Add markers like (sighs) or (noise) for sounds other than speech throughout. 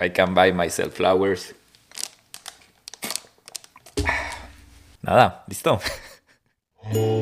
I can buy myself flowers. (sighs) Nada, listo. (laughs)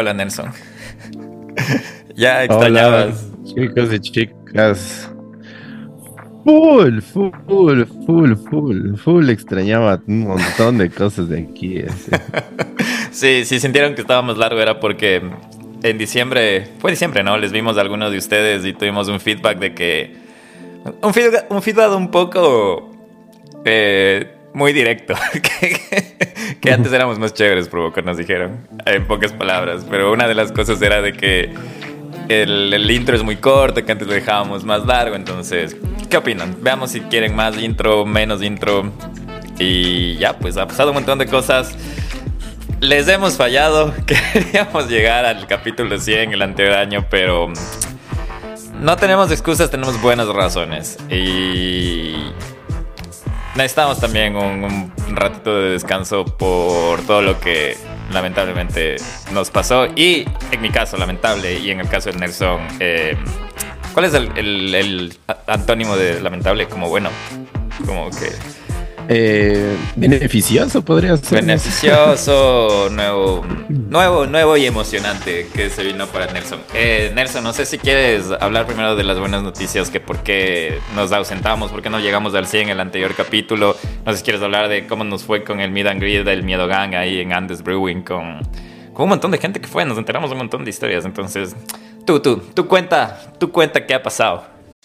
Hola, Nelson. (laughs) ya extrañabas. Hola, chicos y chicas. Full, full, full, full, full. Extrañaba un montón de cosas de aquí. (laughs) sí, sí, sintieron que estábamos largo, era porque en diciembre, fue diciembre, ¿no? Les vimos a algunos de ustedes y tuvimos un feedback de que. Un feedback un, feedback un poco. Eh, muy directo. (laughs) que, antes éramos más chéveres, que nos dijeron, en pocas palabras. Pero una de las cosas era de que el, intro es muy corto, que antes lo dejábamos más largo. Entonces, ¿qué opinan? Veamos si quieren más intro, menos intro. Y ya, pues ha pasado un montón de cosas. Les hemos fallado. (laughs) Queríamos llegar al capítulo 100 el anterior año, pero no tenemos excusas, tenemos buenas razones. Y necesitamos también un, ratito de descanso por todo lo que lamentablemente nos pasó. Y en mi caso, lamentable, y en el caso de Nelson, eh, ¿cuál es el antónimo de lamentable? Como bueno, como que eh, beneficioso podría ser. Beneficioso, nuevo, nuevo, nuevo y emocionante que se vino para Nelson. Eh, Nelson, no sé si quieres hablar primero de las buenas noticias, que por qué nos ausentamos, por qué no llegamos al 100 en el anterior capítulo. No sé si quieres hablar de cómo nos fue con el Mid and Greed del Miedo Gang ahí en Andes Brewing con, con un montón de gente que fue, nos enteramos de un montón de historias. Entonces, tú, tú, tú cuenta, tú cuenta qué ha pasado.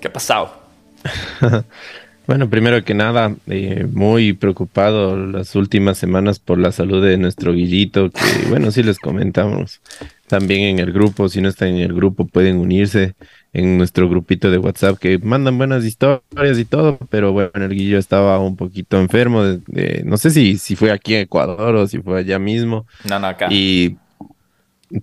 ¿Qué ha pasado? (laughs) Bueno, primero que nada, eh, muy preocupado las últimas semanas por la salud de nuestro Guillito, que (laughs) bueno, sí les comentamos también en el grupo, si no están en el grupo pueden unirse en nuestro grupito de WhatsApp que mandan buenas historias y todo, pero bueno, el Guillo estaba un poquito enfermo, de, no sé si, si fue aquí en Ecuador o si fue allá mismo. No, no, acá. Y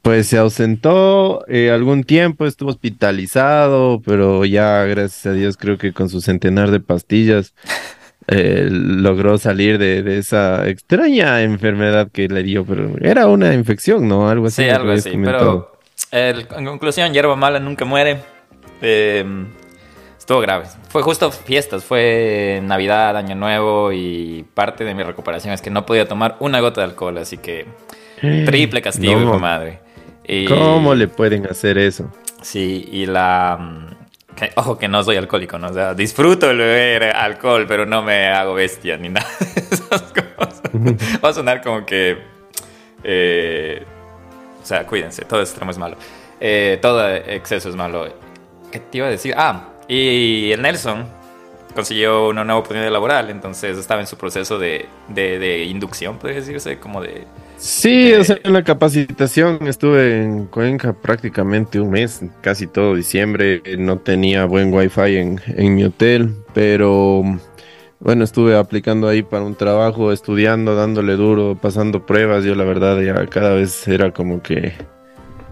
pues se ausentó eh, algún tiempo, estuvo hospitalizado, pero ya, gracias a Dios, creo que con su centenar de pastillas (laughs) eh, logró salir de, esa extraña enfermedad que le dio, pero era una infección, ¿no? Algo así. Sí, algo así, pero en conclusión, hierba mala nunca muere. Em, estuvo grave. Fue justo fiestas, fue Navidad, Año Nuevo y parte de mi recuperación es que no podía tomar una gota de alcohol, así que (gasps) Triple castigo, hijo madre. ¿Cómo le pueden hacer eso? Sí, y la... Mm, ojo que no soy alcohólico, ¿no? O sea, disfruto el beber alcohol, pero no me hago bestia ni (laughs) nada de esas cosas. Va a sonar como que... Eh, o sea, cuídense, todo extremo es malo. Eh, todo exceso es malo. ¿Qué te iba a decir? Ah, y el Nelson consiguió una nueva oportunidad laboral, entonces estaba en su proceso de, de, de inducción, podría decirse, como de Sí, o sea, en la capacitación estuve en Cuenca prácticamente un mes, casi todo diciembre. No tenía buen wifi en, en mi hotel, pero bueno, estuve aplicando ahí para un trabajo, estudiando, dándole duro, pasando pruebas. Yo la verdad ya cada vez era como que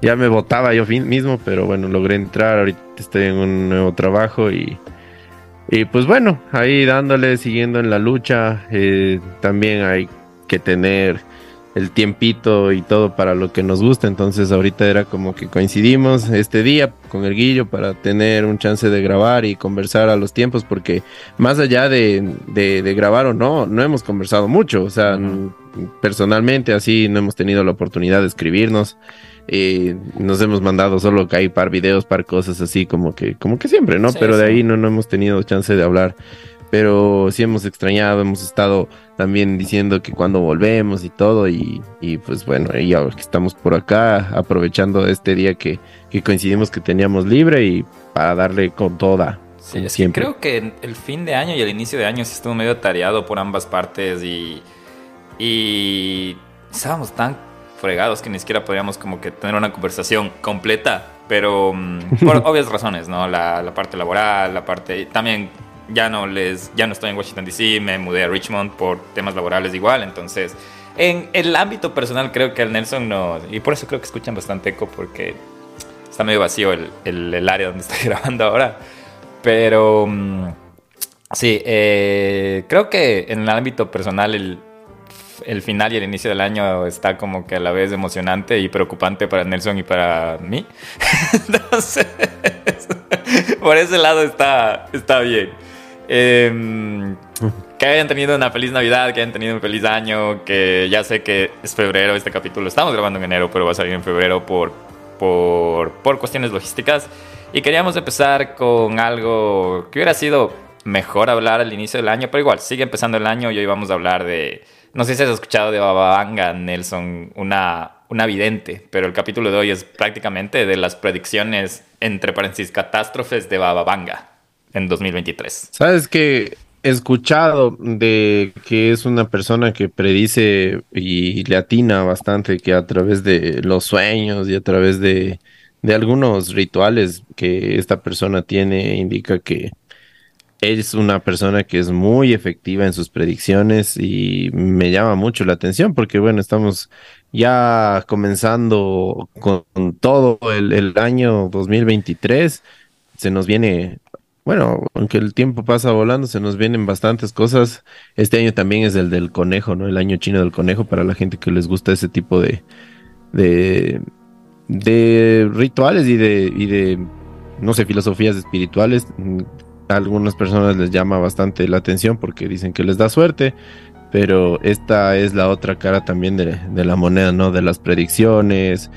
ya me votaba yo mismo, pero bueno, logré entrar. Ahorita estoy en un nuevo trabajo y Y pues bueno, ahí dándole, siguiendo en la lucha, eh, también hay que tener el tiempito y todo para lo que nos gusta. Entonces ahorita era como que coincidimos este día con el Guillo para tener un chance de grabar y conversar a los tiempos, porque más allá de, de, grabar o no, no hemos conversado mucho. O sea, personalmente así no hemos tenido la oportunidad de escribirnos. Y nos hemos mandado solo que hay par videos, par cosas así como que, como que siempre, ¿no? Pero de ahí no, no hemos tenido chance de hablar pero sí hemos extrañado, hemos estado también diciendo que cuando volvemos y todo, y, pues bueno, y ahora que estamos por acá, aprovechando este día que, coincidimos que teníamos libre y para darle con toda. Sí, siempre. creo que el fin de año y el inicio de año sí estuvo medio tareado por ambas partes y, y estábamos tan fregados que ni siquiera podíamos como que tener una conversación completa, pero mm, por (laughs) obvias razones, ¿no? La, la parte laboral, la parte... También ya no les ya no estoy en Washington DC, me mudé a Richmond por temas laborales igual, entonces en el ámbito personal creo que el Nelson no y por eso creo que escuchan bastante eco porque está medio vacío el, el, área donde (laughs) estoy grabando ahora, pero mm, sí, eh, creo que en el ámbito personal el el final y el inicio del año está como que a la vez emocionante y preocupante para Nelson y para mí. (laughs) Entonces, (laughs) por ese lado está, está bien. Em, que hayan tenido una feliz Navidad, que hayan tenido un feliz año, que ya sé que es febrero este capítulo, estamos grabando en enero, pero va a salir en febrero por, por, por cuestiones logísticas. Y queríamos empezar con algo que hubiera sido mejor hablar al inicio del año, pero igual, sigue empezando el año y hoy vamos a hablar de... No sé si has escuchado de Bababanga, Nelson, una, una vidente, pero el capítulo de hoy es prácticamente de las predicciones, entre paréntesis, catástrofes de Bababanga en 2023. Sabes que he escuchado de que es una persona que predice y le atina bastante que a través de los sueños y a través de, de algunos rituales que esta persona tiene indica que es una persona que es muy efectiva en sus predicciones y me llama mucho la atención porque bueno, estamos ya comenzando con todo el, el año 2023. Se nos viene bueno, aunque el tiempo pasa volando, se nos vienen bastantes cosas. Este año también es el del conejo, ¿no? El año chino del conejo para la gente que les gusta ese tipo de, de, rituales y de, y de, no sé, filosofías espirituales. A algunas personas les llama bastante la atención porque dicen que les da suerte, pero esta es la otra cara también de, de la moneda, ¿no? De las predicciones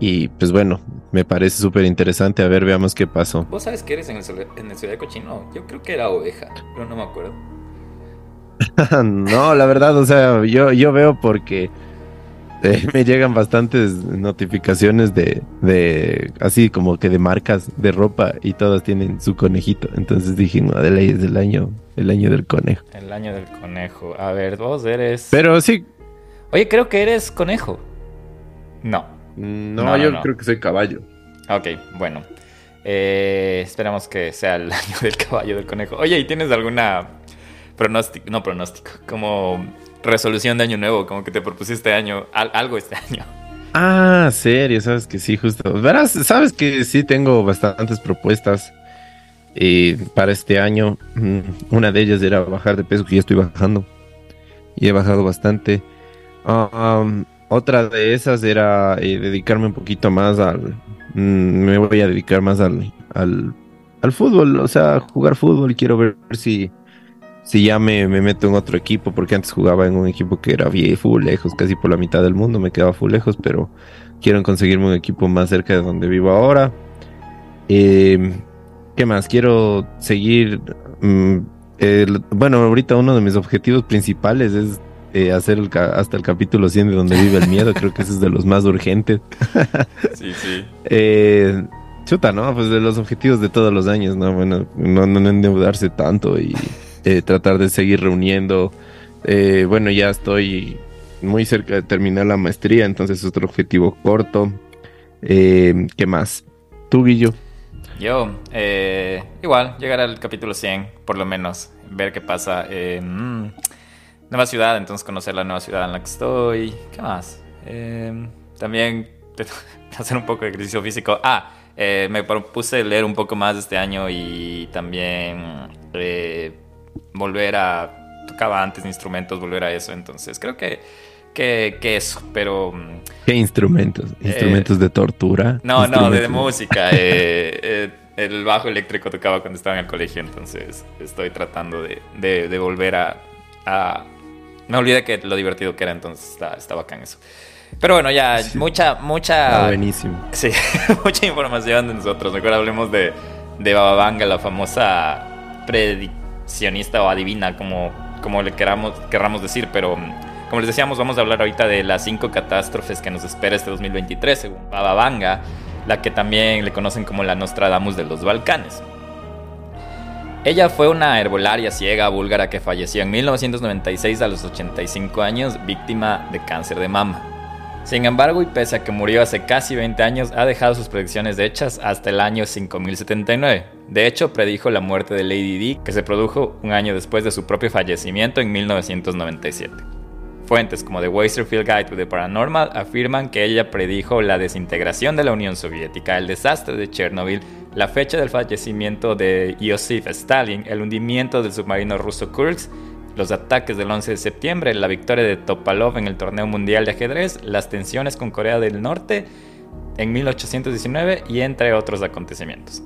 y pues bueno, me parece súper interesante. A ver, veamos qué pasó. ¿Vos sabes qué eres en el, en el de Cochino? Yo creo que era oveja, pero no me acuerdo. (laughs) no, la verdad, o sea, yo, yo veo porque eh, (laughs) me llegan bastantes notificaciones de, de, así como que de marcas de ropa y todas tienen su conejito. Entonces dije, no, de ley es el año, el año del conejo. El año del conejo. A ver, vos eres. Pero sí. Oye, creo que eres conejo. No. No, yo creo que soy caballo. Ok, bueno. Eh, esperamos que sea el (laughs) año del caballo del conejo. Oye, ¿y tienes alguna pronóstico? No pronóstico, como resolución de año nuevo, como que te propusiste este año, algo este (laughs) año. Ah, serio, sabes que sí, justo. Verás, sabes que sí tengo bastantes propuestas eh, para este año. Mm, una de ellas era bajar de peso, que ya estoy bajando. Y he bajado bastante. Ah, otra de esas era eh, dedicarme un poquito más al... Mm, me voy a dedicar más al, al, fútbol, o sea, jugar fútbol. Quiero ver si, si ya me, meto en otro equipo, porque antes jugaba en un equipo que era bien lejos, casi por la mitad del mundo, me quedaba full lejos, pero quiero conseguirme un equipo más cerca de donde vivo ahora. Em, ¿Qué más? Quiero seguir... Mm, bueno, ahorita uno de mis objetivos principales es eh, hacer hasta el capítulo 100 de donde vive el miedo, creo que ese es de los más urgentes. (laughs) sí, sí. Eh, chuta, ¿no? Pues de los objetivos de todos los años, ¿no? Bueno, no, no endeudarse tanto y eh, tratar de seguir reuniendo. bueno, ya estoy muy cerca de terminar la maestría, entonces es otro objetivo corto. ¿Qué más? ¿Tú, Guillo? Yo, igual, llegar al capítulo 100, por lo menos, ver qué pasa. Mm, nueva ciudad, entonces conocer la nueva ciudad en la que estoy. ¿Qué más? Eh, también (laughs) hacer un poco de ejercicio físico. Ah, eh, me propuse leer un poco más este año y también eh, volver a... Tocaba antes instrumentos, volver a eso. Entonces creo que, que, que eso, pero... Mm, ¿Qué instrumentos? ¿Instrumentos de tortura? No, no, de, música. (laughs) el bajo eléctrico tocaba cuando estaba en el colegio, entonces estoy tratando de, de, volver a, a, Me olvidé que lo divertido que era, entonces está, está bacán eso. Pero bueno, ya, mucha, mucha. Ah, buenísimo. Sí, (laughs) mucha información de nosotros. Mejor hablemos de, de Bababanga, la famosa prediccionista o adivina, como, como le queramos, querramos decir. Pero como les decíamos, vamos a hablar ahorita de las cinco catástrofes que nos espera este 2023, según Bababanga, la que también le conocen como la Nostradamus de los Balcanes. Ella fue una herbolaria ciega búlgara que falleció en 1996 a los 85 años, víctima de cáncer de mama. Sin embargo, y pese a que murió hace casi 20 años, ha dejado sus predicciones hechas hasta el año 5079. De hecho, predijo la muerte de Lady Di, que se produjo un año después de su propio fallecimiento en 1997. Fuentes como The Westerfield Guide to the Paranormal afirman que ella predijo la desintegración de la Unión Soviética, el desastre de Chernobyl, la fecha del fallecimiento de Iosif Stalin, el hundimiento del submarino ruso Kursk los ataques del 11 de septiembre, la victoria de Topalov en el torneo mundial de ajedrez, las tensiones con Corea del Norte en 1819 y entre otros acontecimientos.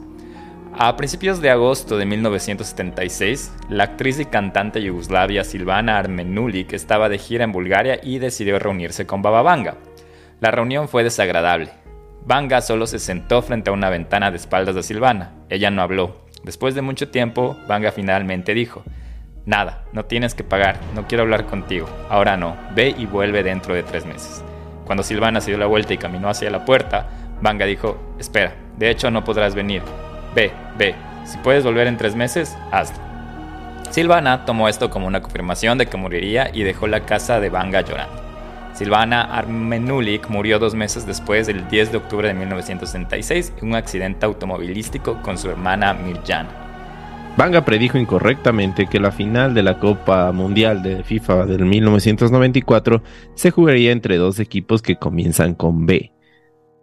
A principios de agosto de 1976, la actriz y cantante yugoslavia Silvana Armenulik estaba de gira en Bulgaria y decidió reunirse con Baba Vanga. La reunión fue desagradable. Vanga solo se sentó frente a una ventana de espaldas de Silvana. Ella no habló. Después de mucho tiempo, Vanga finalmente dijo, Nada, no tienes que pagar, no quiero hablar contigo, ahora no, ve y vuelve dentro de tres meses. Cuando Silvana se dio la vuelta y caminó hacia la puerta, Vanga dijo, espera, de hecho no podrás venir, ve, ve, si puedes volver en tres meses, hazlo. Silvana tomó esto como una confirmación de que moriría y dejó la casa de Vanga llorando. Silvana Armenulik murió dos meses después, el 10 de octubre de 1966, en un accidente automovilístico con su hermana Mirjana. Banga predijo incorrectamente que la final de la Copa Mundial de FIFA del 1994 se jugaría entre dos equipos que comienzan con B.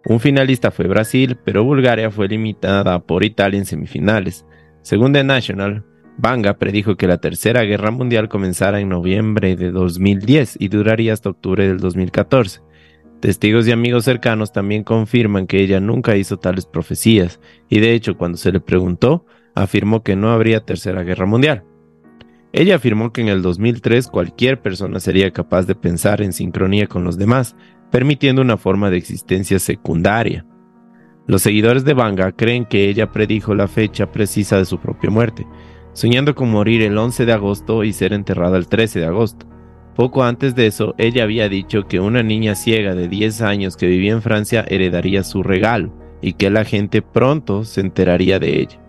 Un finalista fue Brasil, pero Bulgaria fue limitada por Italia en semifinales. Según The National, Banga predijo que la Tercera Guerra Mundial comenzara en noviembre de 2010 y duraría hasta octubre del 2014. Testigos y amigos cercanos también confirman que ella nunca hizo tales profecías, y de hecho cuando se le preguntó, afirmó que no habría tercera guerra mundial. Ella afirmó que en el 2003 cualquier persona sería capaz de pensar en sincronía con los demás, permitiendo una forma de existencia secundaria. Los seguidores de Banga creen que ella predijo la fecha precisa de su propia muerte, soñando con morir el 11 de agosto y ser enterrada el 13 de agosto. Poco antes de eso, ella había dicho que una niña ciega de 10 años que vivía en Francia heredaría su regalo y que la gente pronto se enteraría de ella.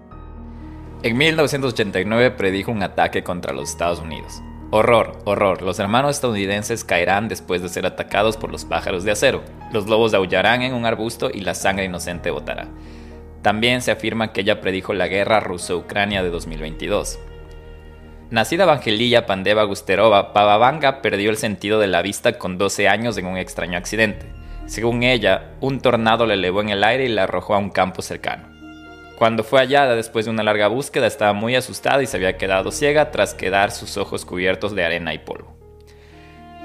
En 1989 predijo un ataque contra los Estados Unidos. Horror, horror, los hermanos estadounidenses caerán después de ser atacados por los pájaros de acero. Los lobos aullarán en un arbusto y la sangre inocente botará. También se afirma que ella predijo la guerra ruso-ucrania de 2022. Nacida Evangelilla Pandeva Gusterova, Pavavanga perdió el sentido de la vista con 12 años en un extraño accidente. Según ella, un tornado la elevó en el aire y la arrojó a un campo cercano. Cuando fue hallada después de una larga búsqueda estaba muy asustada y se había quedado ciega tras quedar sus ojos cubiertos de arena y polvo.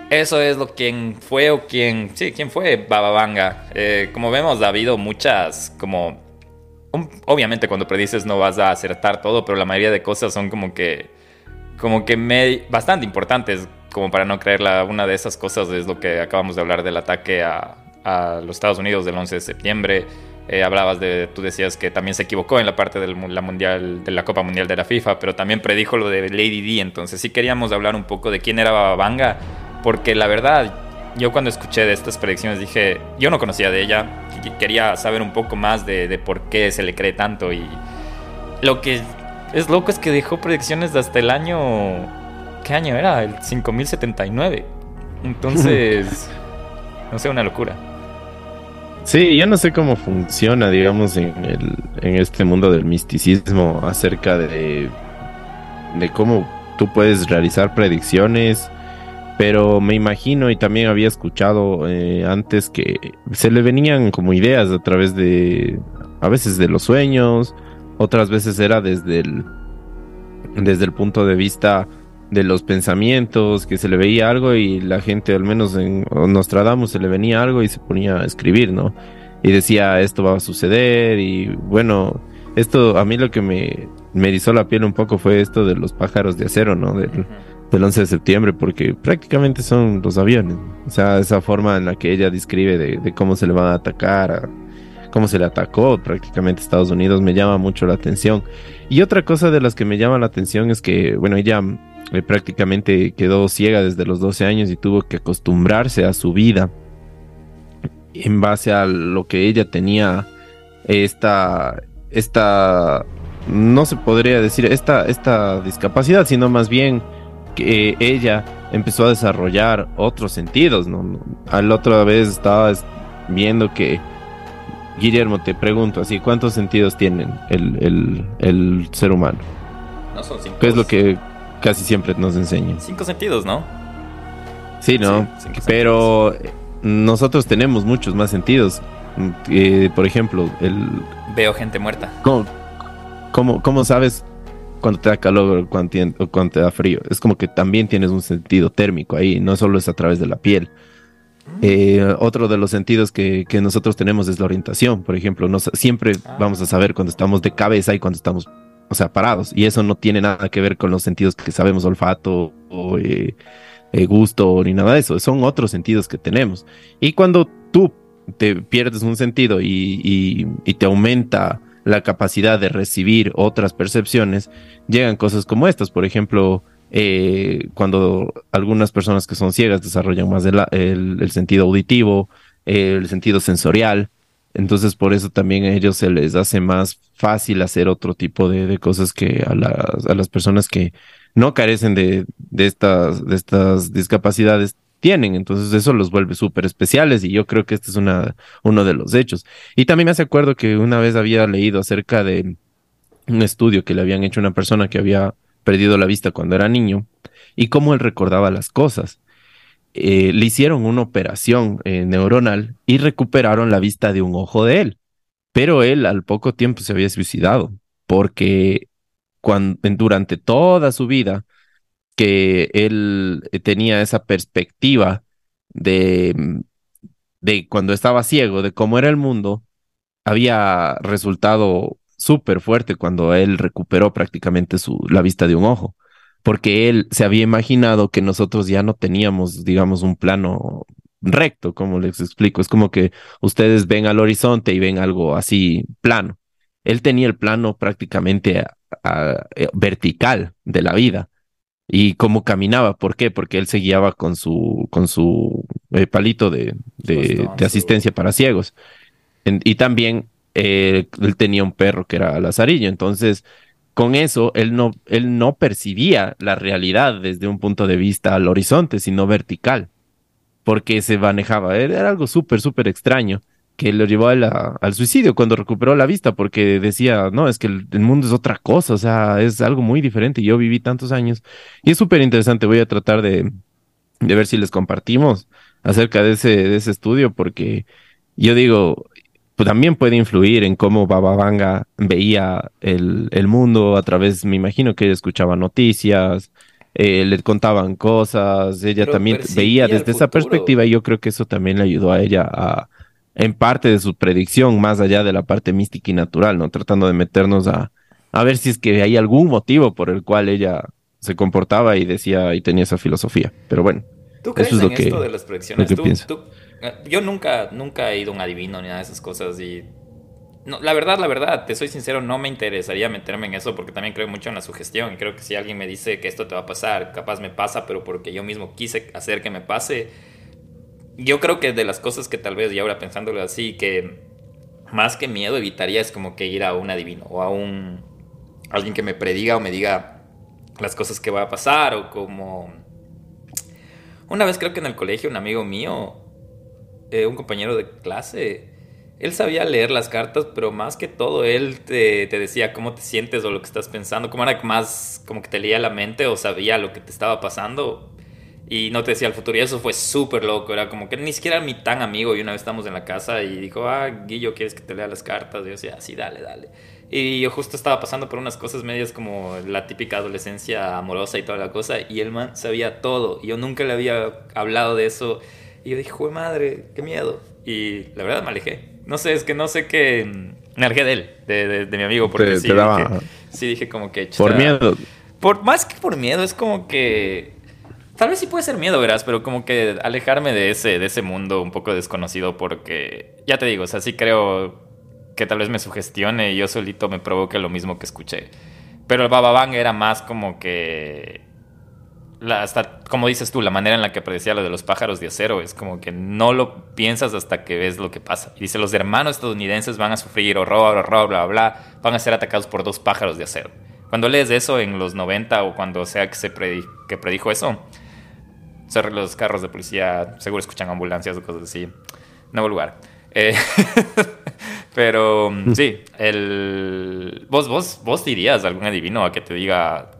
Eso es lo quien fue o quien, sí, quién fue Bababanga. Eh, como vemos ha habido muchas, como, obviamente cuando predices no vas a acertar todo, pero la mayoría de cosas son como que, como que bastante importantes, como para no creerla. Una de esas cosas es lo que acabamos de hablar del ataque a, a los Estados Unidos del 11 de septiembre. Eh, hablabas de, tú decías que también se equivocó en la parte de la, mundial, de la Copa Mundial de la FIFA, pero también predijo lo de Lady D. Entonces sí queríamos hablar un poco de quién era Bababanga, porque la verdad, yo cuando escuché de estas predicciones dije, yo no conocía de ella, quería saber un poco más de, de por qué se le cree tanto. Y lo que es loco es que dejó predicciones de hasta el año. ¿Qué año era? El 5079. Entonces, (laughs) no sé, una locura. Sí, yo no sé cómo funciona, digamos, en, el, en este mundo del misticismo acerca de, de cómo tú puedes realizar predicciones, pero me imagino y también había escuchado eh, antes que se le venían como ideas a través de, a veces de los sueños, otras veces era desde el, desde el punto de vista de los pensamientos, que se le veía algo y la gente, al menos en Nostradamus, se le venía algo y se ponía a escribir, ¿no? Y decía, esto va a suceder y bueno, esto a mí lo que me, me erizó la piel un poco fue esto de los pájaros de acero, ¿no? Del, del 11 de septiembre, porque prácticamente son los aviones. O sea, esa forma en la que ella describe de, cómo se le van a atacar, cómo se le atacó prácticamente Estados Unidos, me llama mucho la atención. Y otra cosa de las que me llama la atención es que, bueno, ella eh, prácticamente quedó ciega desde los 12 años y tuvo que acostumbrarse a su vida en base a lo que ella tenía esta, esta, no se podría decir esta, esta discapacidad, sino más bien que ella empezó a desarrollar otros sentidos, ¿no? Al otra vez estaba viendo que, Guillermo, te pregunto así, ¿cuántos sentidos tienen el, ser humano? No son cinco. ¿Qué es lo que casi siempre nos enseñan? Cinco sentidos, ¿no? Sí, ¿no? Pero nosotros tenemos muchos más sentidos. Eh, por ejemplo, el... Veo gente muerta. ¿Cómo, cómo sabes cuando te da calor o cuando, te da frío. Es como que también tienes un sentido térmico ahí, no solo es a través de la piel. Eh, otro de los sentidos que, nosotros tenemos es la orientación. Por ejemplo, siempre ah. vamos a saber cuando estamos de cabeza y cuando estamos, o sea, parados. Y eso no tiene nada que ver con los sentidos que sabemos, olfato o eh, eh, gusto ni nada de eso. Son otros sentidos que tenemos. Y cuando tú te pierdes un sentido y te aumenta la capacidad de recibir otras percepciones, llegan cosas como estas. Por ejemplo, eh, cuando algunas personas que son ciegas desarrollan más el, sentido auditivo, el sentido sensorial. Entonces, por eso también a ellos se les hace más fácil hacer otro tipo de, cosas que a las, a las, personas que no carecen de, de, estas, de estas discapacidades tienen. Entonces eso los vuelve súper especiales y yo creo que este es una, uno de los hechos. Y también me hace acuerdo que una vez había leído acerca de un estudio que le habían hecho a una persona que había perdido la vista cuando era niño y cómo él recordaba las cosas. Eh, le hicieron una operación eh, neuronal y recuperaron la vista de un ojo de él. Pero él al poco tiempo se había suicidado porque cuando, durante toda su vida que él eh, tenía esa perspectiva de, mm, de cuando estaba ciego, de cómo era el mundo, había resultado súper fuerte cuando él recuperó prácticamente su, la vista de un ojo, porque él se había imaginado que nosotros ya no teníamos, digamos, un plano recto, como les explico, es como que ustedes ven al horizonte y ven algo así plano. Él tenía el plano prácticamente eh, vertical de la vida y cómo caminaba. ¿Por qué? Porque él se guiaba con su, con su eh, palito de, de, asistencia para ciegos. y también eh, él tenía un perro que era Lazarillo. Entonces, con eso, él no, él no percibía la realidad desde un punto de vista al horizonte, sino vertical, porque se manejaba. Era algo súper, súper extraño que lo llevó al suicidio cuando recuperó la vista, porque decía, no, es que el, mundo es otra cosa, o sea, es algo muy diferente. Yo viví tantos años y es súper interesante. Voy a tratar de, de, ver si les compartimos acerca de ese, de ese estudio, porque yo digo, pues también puede influir en cómo Baba Vanga veía el, el mundo a través, me imagino que ella escuchaba noticias, eh, le contaban cosas, ella también veía desde esa perspectiva y yo creo que eso también le ayudó a ella a en parte de su predicción, más allá de la parte mística y natural, ¿no? Tratando de meternos a, a ver si es que hay algún motivo por el cual ella se comportaba y decía y tenía esa filosofía. Pero bueno, ¿Tú crees eso es lo que, esto de las predicciones? Eh, yo nunca, nunca he ido a un adivino ni nada de esas cosas y no, la verdad, la verdad, te soy sincero, no me interesaría meterme en eso porque también creo mucho en la sugestión y creo que si alguien me dice que esto te va a pasar, capaz me pasa, pero porque yo mismo quise hacer que me pase, yo creo que de las cosas que tal vez, y ahora pensándolo así, que más que miedo evitaría es como que ir a un adivino o a un alguien que me prediga o me diga las cosas que va a pasar o como una vez creo que en el colegio un amigo mío eh, un compañero de clase él sabía leer las cartas pero más que todo él te, te, decía cómo te sientes o lo que estás pensando como era más como que te leía la mente o sabía lo que te estaba pasando y no te decía el futuro. Y eso fue súper loco. Era como que ni siquiera era mi tan amigo. Y una vez estamos en la casa y dijo, ah, Guillo, ¿quieres que te lea las cartas? Y yo decía, sí, dale, dale. Y yo justo estaba pasando por unas cosas medias como la típica adolescencia amorosa y toda la cosa. Y el man sabía todo. Y yo nunca le había hablado de eso. Y yo dije, ¡Jue madre, qué miedo. Y la verdad me alejé. No sé, es que no sé qué. Me alejé de él, de, de, mi amigo. Porque sí, dije, sí, dije como que. Por miedo. Por, más que por miedo, es como que. Tal vez sí puede ser miedo, verás, pero como que alejarme de ese, de ese mundo un poco desconocido porque, ya te digo, o sea, sí creo que tal vez me sugestione y yo solito me provoque lo mismo que escuché. Pero el Bababang era más como que. La, hasta, como dices tú, la manera en la que predecía lo de los pájaros de acero es como que no lo piensas hasta que ves lo que pasa. Y dice: los hermanos estadounidenses van a sufrir horror, horror, bla, bla, bla, van a ser atacados por dos pájaros de acero. Cuando lees eso en los 90 o cuando sea que se que predijo eso, los carros de policía seguro escuchan ambulancias o cosas así. Nuevo lugar. Eh, (laughs) pero mm, sí, el... ¿Vos, vos, vos dirías algún adivino a que te diga...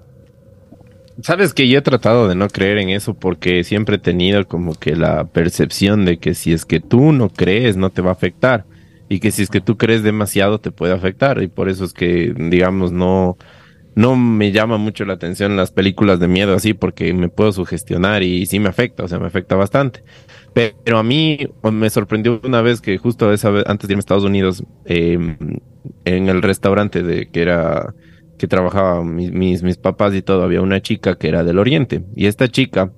Sabes que yo he tratado de no creer en eso porque siempre he tenido como que la percepción de que si es que tú no crees no te va a afectar y que si es que tú crees demasiado te puede afectar y por eso es que digamos no no me llama mucho la atención las películas de miedo así porque me puedo sugestionar y sí me afecta, o sea, me afecta bastante. Pero a mí me sorprendió una vez que justo esa vez, antes de irme a Estados Unidos, em, en el restaurante de que era que trabajaba mis, mis, mis papás y todo, había una chica que era del Oriente. Y esta chica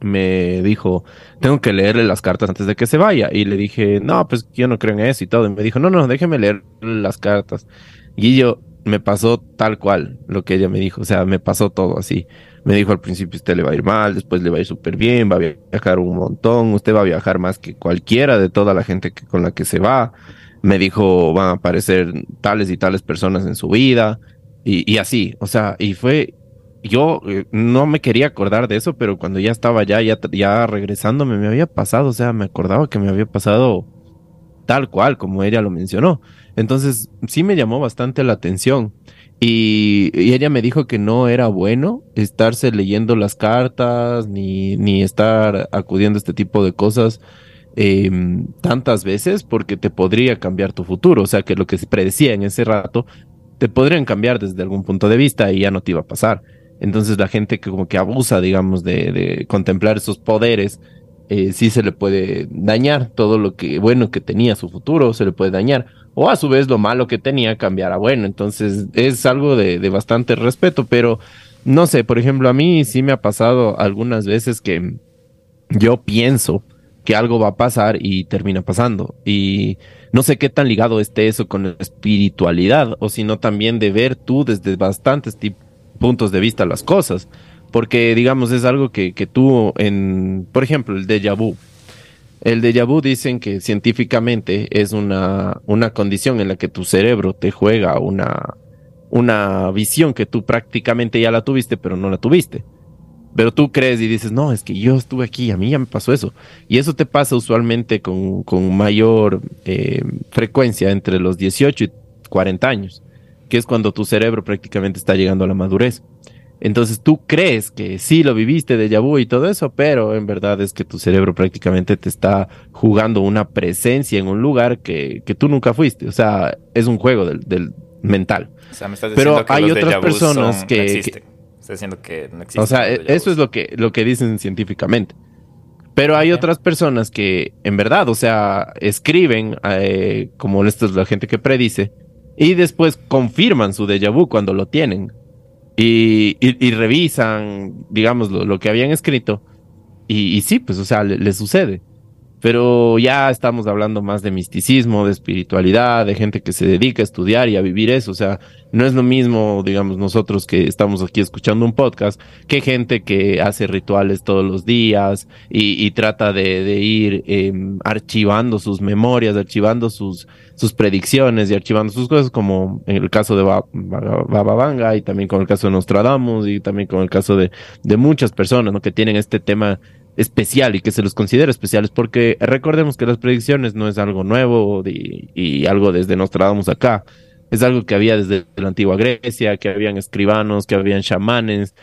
me dijo, tengo que leerle las cartas antes de que se vaya. Y le dije, no, pues yo no creo en eso y todo. Y me dijo, no, no, déjeme leer las cartas. Y yo, me pasó tal cual lo que ella me dijo, o sea, me pasó todo así. Me dijo al principio, usted le va a ir mal, después le va a ir súper bien, va a viajar un montón, usted va a viajar más que cualquiera de toda la gente que, con la que se va. Me dijo, van a aparecer tales y tales personas en su vida, y, y así, o sea, y fue, yo eh, no me quería acordar de eso, pero cuando ya estaba ya, ya, ya regresándome, me había pasado, o sea, me acordaba que me había pasado tal cual, como ella lo mencionó. Entonces, sí me llamó bastante la atención. Y, ella me dijo que no era bueno estarse leyendo las cartas ni, ni estar acudiendo a este tipo de cosas em, tantas veces porque te podría cambiar tu futuro. O sea, que lo que se predecía en ese rato te podrían cambiar desde algún punto de vista y ya no te iba a pasar. Entonces la gente que como que abusa, digamos, de, de contemplar esos poderes, eh, sí se le puede dañar todo lo que bueno que tenía su futuro, se le puede dañar. O a su vez lo malo que tenía cambiar a bueno. Entonces es algo de, de bastante respeto, pero no sé, por ejemplo, a mí sí me ha pasado algunas veces que yo pienso que algo va a pasar y termina pasando. Y no sé qué tan ligado esté eso con la espiritualidad o sino también de ver tú desde bastantes puntos de vista las cosas porque digamos es algo que, que tú en, por ejemplo, el déjà vu. El déjà vu dicen que científicamente es una, una condición en la que tu cerebro te juega una, una visión que tú prácticamente ya la tuviste, pero no la tuviste. Pero tú crees y dices, no, es que yo estuve aquí, a mí ya me pasó eso. Y eso te pasa usualmente con, con mayor eh, frecuencia entre los 18 y 40 años, que es cuando tu cerebro prácticamente está llegando a la madurez. Entonces tú crees que sí lo viviste de vu y todo eso, pero en verdad es que tu cerebro prácticamente te está jugando una presencia en un lugar que, que tú nunca fuiste. O sea, es un juego del, del mental. O sea, me estás pero que hay otras personas que, no existen. Estás diciendo que no existe. O sea, eso es lo que, lo que dicen científicamente. Pero hay otras personas que, en verdad, o sea, escriben, eh, como esto es la gente que predice, y después confirman su déjà vu cuando lo tienen y, revisan, digamos, lo, que habían escrito. Y, sí, pues, o sea, le, sucede. Pero ya estamos hablando más de misticismo, de espiritualidad, de gente que se dedica a estudiar y a vivir eso. O sea, no es lo mismo, digamos, nosotros que estamos aquí escuchando un podcast, que gente que hace rituales todos los días y, trata de, ir em, archivando sus memorias, archivando sus, sus predicciones y archivando sus cosas, como en el caso de Baba Vanga y también con el caso de Nostradamus y también con el caso de, muchas personas. Que tienen este tema especial y que se los considera especiales porque recordemos que las predicciones no es algo nuevo y algo desde Nostradamus acá es algo que había desde la antigua Grecia, que habían escribanos, que habían chamanes,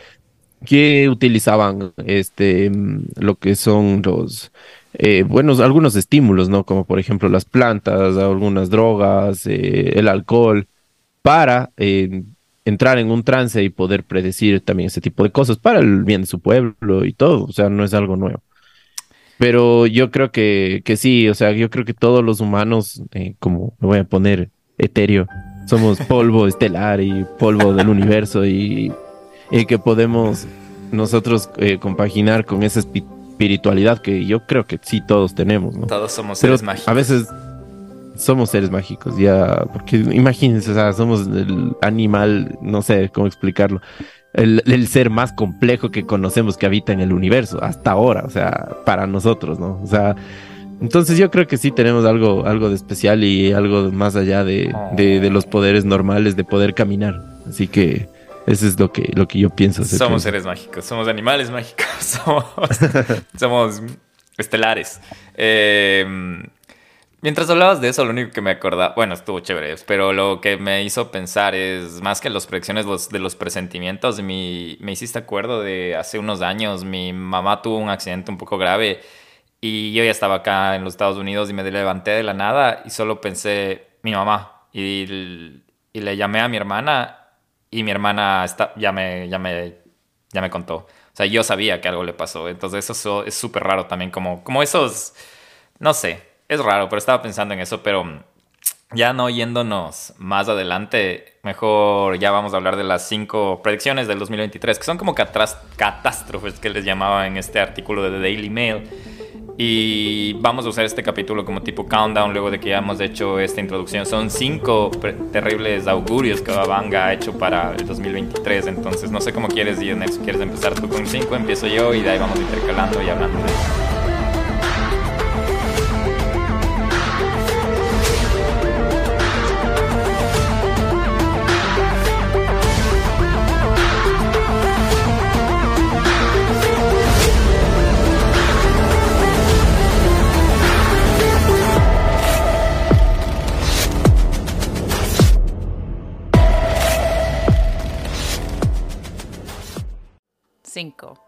que utilizaban este lo que son los eh, buenos algunos estímulos, ¿no? Como por ejemplo las plantas, algunas drogas, eh, el alcohol, para eh, entrar en un trance y poder predecir también ese tipo de cosas para el bien de su pueblo y todo. O sea, no es algo nuevo. Pero yo creo que, que sí, o sea, yo creo que todos los humanos, eh, como me voy a poner etéreo, somos (laughs) polvo estelar y polvo del universo y, y, que podemos nosotros eh, compaginar con esa espiritualidad que yo creo que sí todos tenemos, ¿no? Todos somos seres mágicos. A veces somos seres mágicos, ya, porque imagínense, o sea, somos el animal, no sé cómo explicarlo, el, el, ser más complejo que conocemos que habita en el universo, hasta ahora, o sea, para nosotros, ¿no? O sea, entonces yo creo que sí tenemos algo, algo de especial y algo más allá de, de, de los poderes normales de poder caminar. Así que eso es lo que, lo que yo pienso. Somos seres mágicos, somos animales mágicos, (laughs) somos, somos estelares. Eh, Mientras hablabas de eso, lo único que me acordaba, bueno, estuvo chévere, pero lo que me hizo pensar es más que las predicciones de los presentimientos, mi, me hiciste acuerdo de hace unos años, mi mamá tuvo un accidente un poco grave y yo ya estaba acá en los Estados Unidos y me levanté de la nada y solo pensé, mi mamá, y, y le llamé a mi hermana y mi hermana está, ya, me, ya, me, ya me contó. O sea, yo sabía que algo le pasó, entonces eso es súper raro también, como, como esos, no sé es raro, pero estaba pensando en eso, pero ya no yéndonos más adelante, mejor ya vamos a hablar de las cinco predicciones del 2023, que son como catástrofes que les llamaba en este artículo de The Daily Mail. Y vamos a usar este capítulo como tipo countdown luego de que ya hemos hecho esta introducción. Son cinco terribles augurios que Babanga ha hecho para el 2023. Entonces no sé cómo quieres ir, Next. ¿Quieres empezar tú con cinco? Empiezo yo y de ahí vamos intercalando y hablando de eso. 5.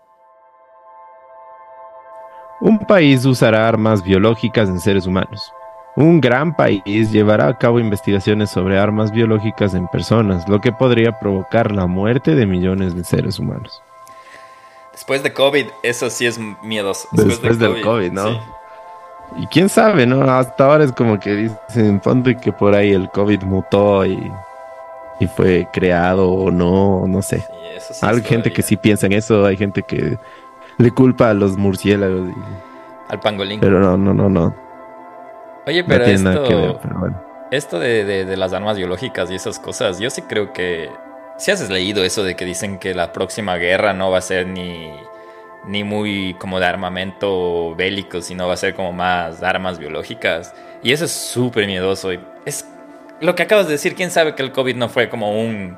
Un país usará armas biológicas en seres humanos. Un gran país llevará a cabo investigaciones sobre armas biológicas en personas, lo que podría provocar la muerte de millones de seres humanos. Después de COVID, eso sí es miedoso. Después, del COVID, ¿no? Y quién sabe, ¿no? Hasta ahora es como que dicen, ponte que por ahí el COVID mutó y, y fue creado o no, no sé. hay gente que sí piensa en eso, hay gente que le culpa a los murciélagos. Y... Al pangolín. Pero no, no, no, no. Oye, pero esto, esto de, de, las armas biológicas y esas cosas, yo sí creo que... Si has leído eso de que dicen que la próxima guerra no va a ser ni, ni muy como de armamento bélico, sino va a ser como más armas biológicas. Y eso es súper miedoso. Es lo que acabas de decir, quién sabe que el COVID no fue como un...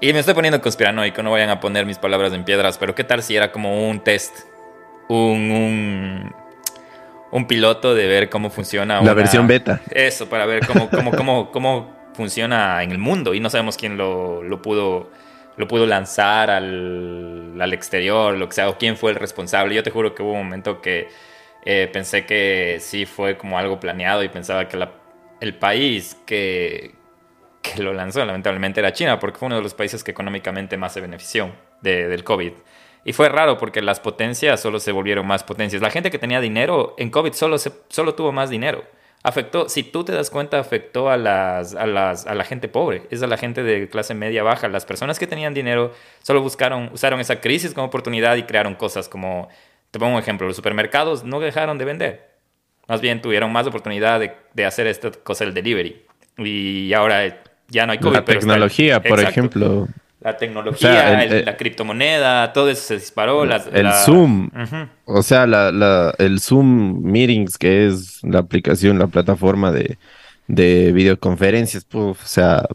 Y me estoy poniendo conspiranoico, no vayan a poner mis palabras en piedras, pero ¿qué tal si era como un test? Un, un, un piloto de ver cómo funciona. La versión beta. Eso, para ver cómo, cómo, cómo, cómo funciona en el mundo. Y no sabemos quién lo, lo pudo lo pudo lanzar al, al, exterior, lo que sea, o quién fue el responsable. Yo te juro que hubo un momento que eh, pensé que sí fue como algo planeado y pensaba que la el país que, que lo lanzó lamentablemente era China, porque fue uno de los países que económicamente más se benefició de, del COVID. Y fue raro porque las potencias solo se volvieron más potencias. La gente que tenía dinero en COVID solo, solo tuvo más dinero. Afectó, si tú te das cuenta, afectó a, las, a, las, a la gente pobre, es a la gente de clase media baja. Las personas que tenían dinero solo buscaron, usaron esa crisis como oportunidad y crearon cosas como, te pongo un ejemplo, los supermercados no dejaron de vender más bien tuvieron más oportunidad de, de hacer esta cosa del delivery. Y ahora ya no hay COVID. La tecnología, por ejemplo. La tecnología, la criptomoneda, todo eso se disparó. el Zoom. O sea, la, el Zoom Meetings, que es la aplicación, la plataforma de, de videoconferencias, o sea,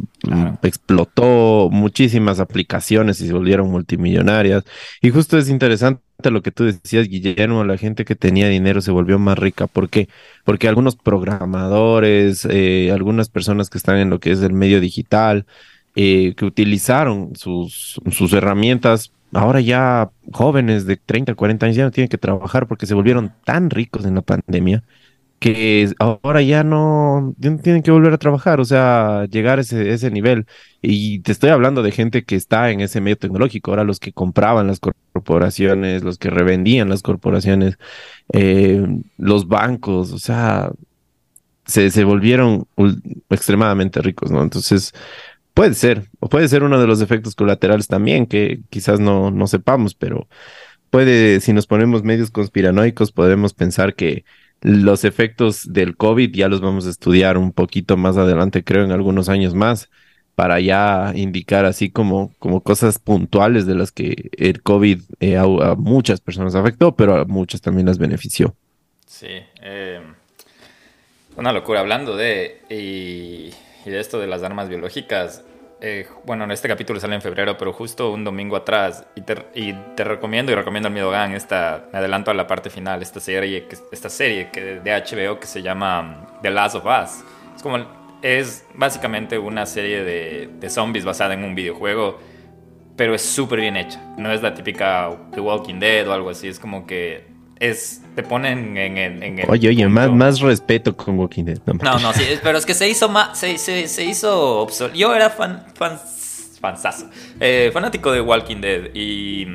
explotó muchísimas aplicaciones y se volvieron multimillonarias. Y justo es interesante lo que tú decías, Guillermo, la gente que tenía dinero se volvió más rica. ¿Por qué? Porque algunos programadores, eh, algunas personas que están en lo que es el medio digital, eh, que utilizaron sus, sus herramientas, ahora ya jóvenes de 30, 40 años ya no tienen que trabajar porque se volvieron tan ricos en la pandemia que ahora ya no, tienen que volver a trabajar, o sea, llegar a ese, ese nivel. Y te estoy hablando de gente que está en ese medio tecnológico, ahora los que compraban las corporaciones, los que revendían las corporaciones, eh, los bancos, o sea, se, se volvieron extremadamente ricos, ¿no? Entonces, puede ser, o puede ser uno de los efectos colaterales también, que quizás no, no sepamos, pero puede, si nos ponemos medios conspiranoicos, podemos pensar que los efectos del COVID ya los vamos a estudiar un poquito más adelante, creo, en algunos años más, para ya indicar así como, como cosas puntuales de las que el COVID eh, a, muchas personas afectó, pero a muchas también las benefició. Sí, eh, una locura. Hablando de, y de esto de las armas biológicas, eh, bueno, en este capítulo sale en febrero, pero justo un domingo atrás, y te, y recomiendo y recomiendo al Miedogan, esta, me adelanto a la parte final, esta serie, esta serie que, de HBO que se llama um, The Last of Us. Es como, es básicamente una serie de, de zombies basada en un videojuego, pero es súper bien hecha. No es la típica The Walking Dead o algo así, es como que es te ponen en, en, el oye oye más, más respeto con Walking Dead no no, sí pero es que se hizo más se, se, se hizo yo era fan fan fansazo, eh, fanático de Walking Dead y,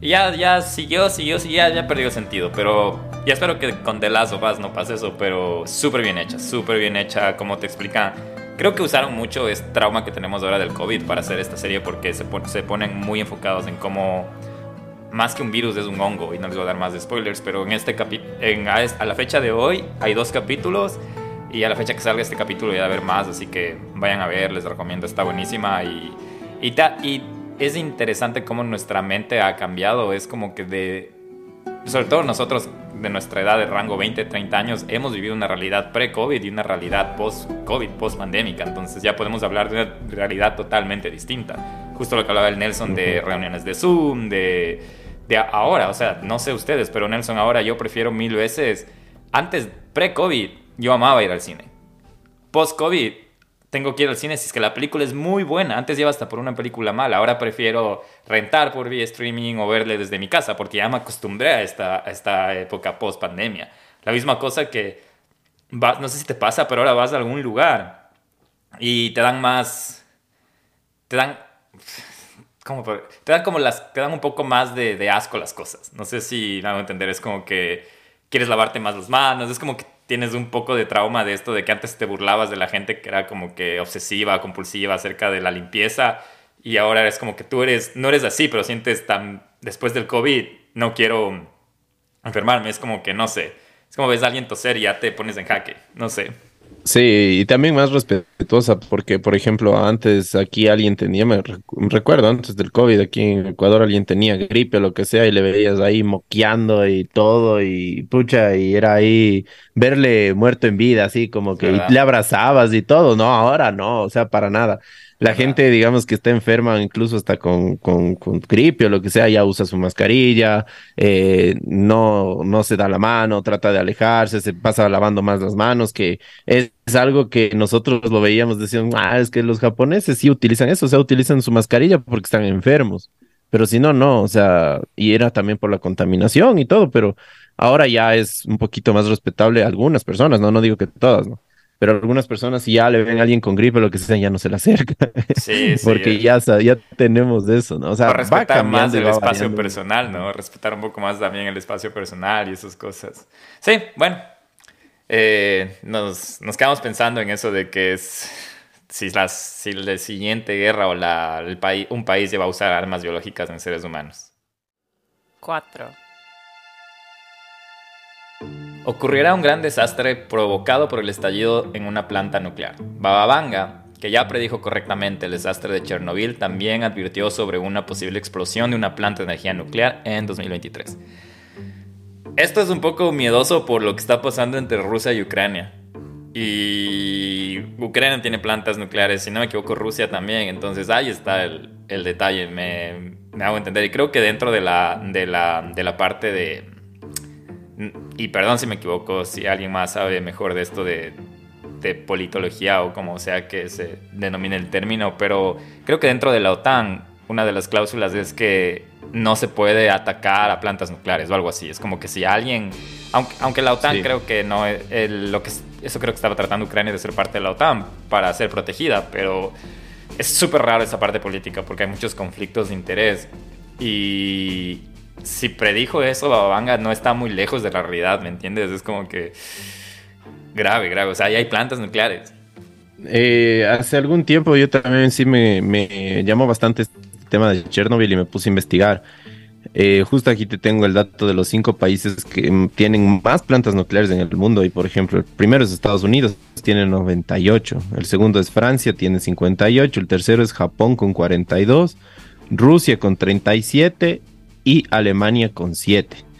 ya ya siguió siguió ya ya perdió sentido pero ya espero que con The Last of Us no pase eso pero súper bien hecha súper bien hecha como te explica Creo que usaron mucho este trauma que tenemos ahora del COVID para hacer esta serie porque se, se ponen muy enfocados en cómo más que un virus es un hongo y no les voy a dar más de spoilers, pero en este en, a, la fecha de hoy hay dos capítulos y a la fecha que salga este capítulo ya a haber más, así que vayan a ver, les recomiendo, está buenísima y, y, y es interesante cómo nuestra mente ha cambiado, es como que de, sobre todo nosotros de nuestra edad de rango 20, 30 años, hemos vivido una realidad pre-COVID y una realidad post-COVID, post-pandémica, entonces ya podemos hablar de una realidad totalmente distinta. Justo lo que hablaba el Nelson de reuniones de Zoom, de de ahora, o sea, no sé ustedes, pero Nelson, ahora yo prefiero mil veces, antes, pre-COVID, yo amaba ir al cine. Post-COVID, tengo que ir al cine si es que la película es muy buena. Antes iba hasta por una película mala, ahora prefiero rentar por vía streaming o verle desde mi casa, porque ya me acostumbré a esta, esta época post-pandemia. La misma cosa que, no sé si te pasa, pero ahora vas a algún lugar y te dan más, te dan como te dan como las te dan un poco más de, de, asco las cosas. No sé si me hago entender es como que quieres lavarte más las manos es como que tienes un poco de trauma de esto de que antes te burlabas de la gente que era como que obsesiva compulsiva acerca de la limpieza y ahora es como que tú eres no eres así pero sientes tan después del covid no quiero enfermarme es como que no sé es como ves a alguien toser y ya te pones en jaque no sé Sí, y también más respetuosa, porque, por ejemplo, antes aquí alguien tenía, me recuerdo, antes del COVID, aquí en Ecuador alguien tenía gripe o lo que sea, y le veías ahí moqueando y todo, y pucha, y era ahí verle muerto en vida, así como que le abrazabas y todo, no, ahora no, o sea, para nada. La gente, digamos, que está enferma, incluso hasta con, con, con gripe o lo que sea, ya usa su mascarilla, eh, no, no se da la mano, trata de alejarse, se pasa lavando más las manos, que es, algo que nosotros lo veíamos, decían, ah, es que los japoneses sí utilizan eso, o sea, utilizan su mascarilla porque están enfermos. Pero si no, no, o sea, y era también por la contaminación y todo, pero ahora ya es un poquito más respetable a algunas personas, no, no digo que todas, ¿no? Pero algunas personas si ya le ven a alguien con gripe o lo que sea, ya no se le acerca. Sí, (laughs) sí. Porque ya, ya tenemos eso, ¿no? O sea, respetar más el espacio personal, ¿no? Respetar un poco más también el espacio personal y esas cosas. Sí, bueno. Eh, nos, nos, quedamos pensando en eso de que es si, las, si la siguiente guerra o la, el país, un país lleva a usar armas biológicas en seres humanos. Cuatro ocurrirá un gran desastre provocado por el estallido en una planta nuclear. Bababanga, que ya predijo correctamente el desastre de Chernobyl, también advirtió sobre una posible explosión de una planta de energía nuclear en 2023. Esto es un poco miedoso por lo que está pasando entre Rusia y Ucrania. Y Ucrania tiene plantas nucleares, si no me equivoco, Rusia también. Entonces ahí está el, detalle, me, hago entender. Y creo que dentro de la parte de, y perdón si me equivoco, si alguien más sabe mejor de esto de, politología o como sea que se denomine el término, pero creo que dentro de la OTAN una de las cláusulas es que no se puede atacar a plantas nucleares o algo así. Es como que si alguien, aunque, aunque la OTAN creo que no, lo que, eso creo que estaba tratando Ucrania de ser parte de la OTAN para ser protegida, pero es súper raro esa parte política porque hay muchos conflictos de interés. Y si predijo eso, Babanga no está muy lejos de la realidad, ¿me entiendes? Es como que grave, grave. O sea, ahí hay plantas nucleares. Eh, hace algún tiempo yo también sí me, me llamó bastante este tema de Chernobyl y me puse a investigar. Eh, justo aquí te tengo el dato de los cinco países que tienen más plantas nucleares en el mundo. Y por ejemplo, el primero es Estados Unidos, tiene 98. El segundo es Francia, tiene 58. El tercero es Japón con 42. Rusia con 37 y Alemania con 7.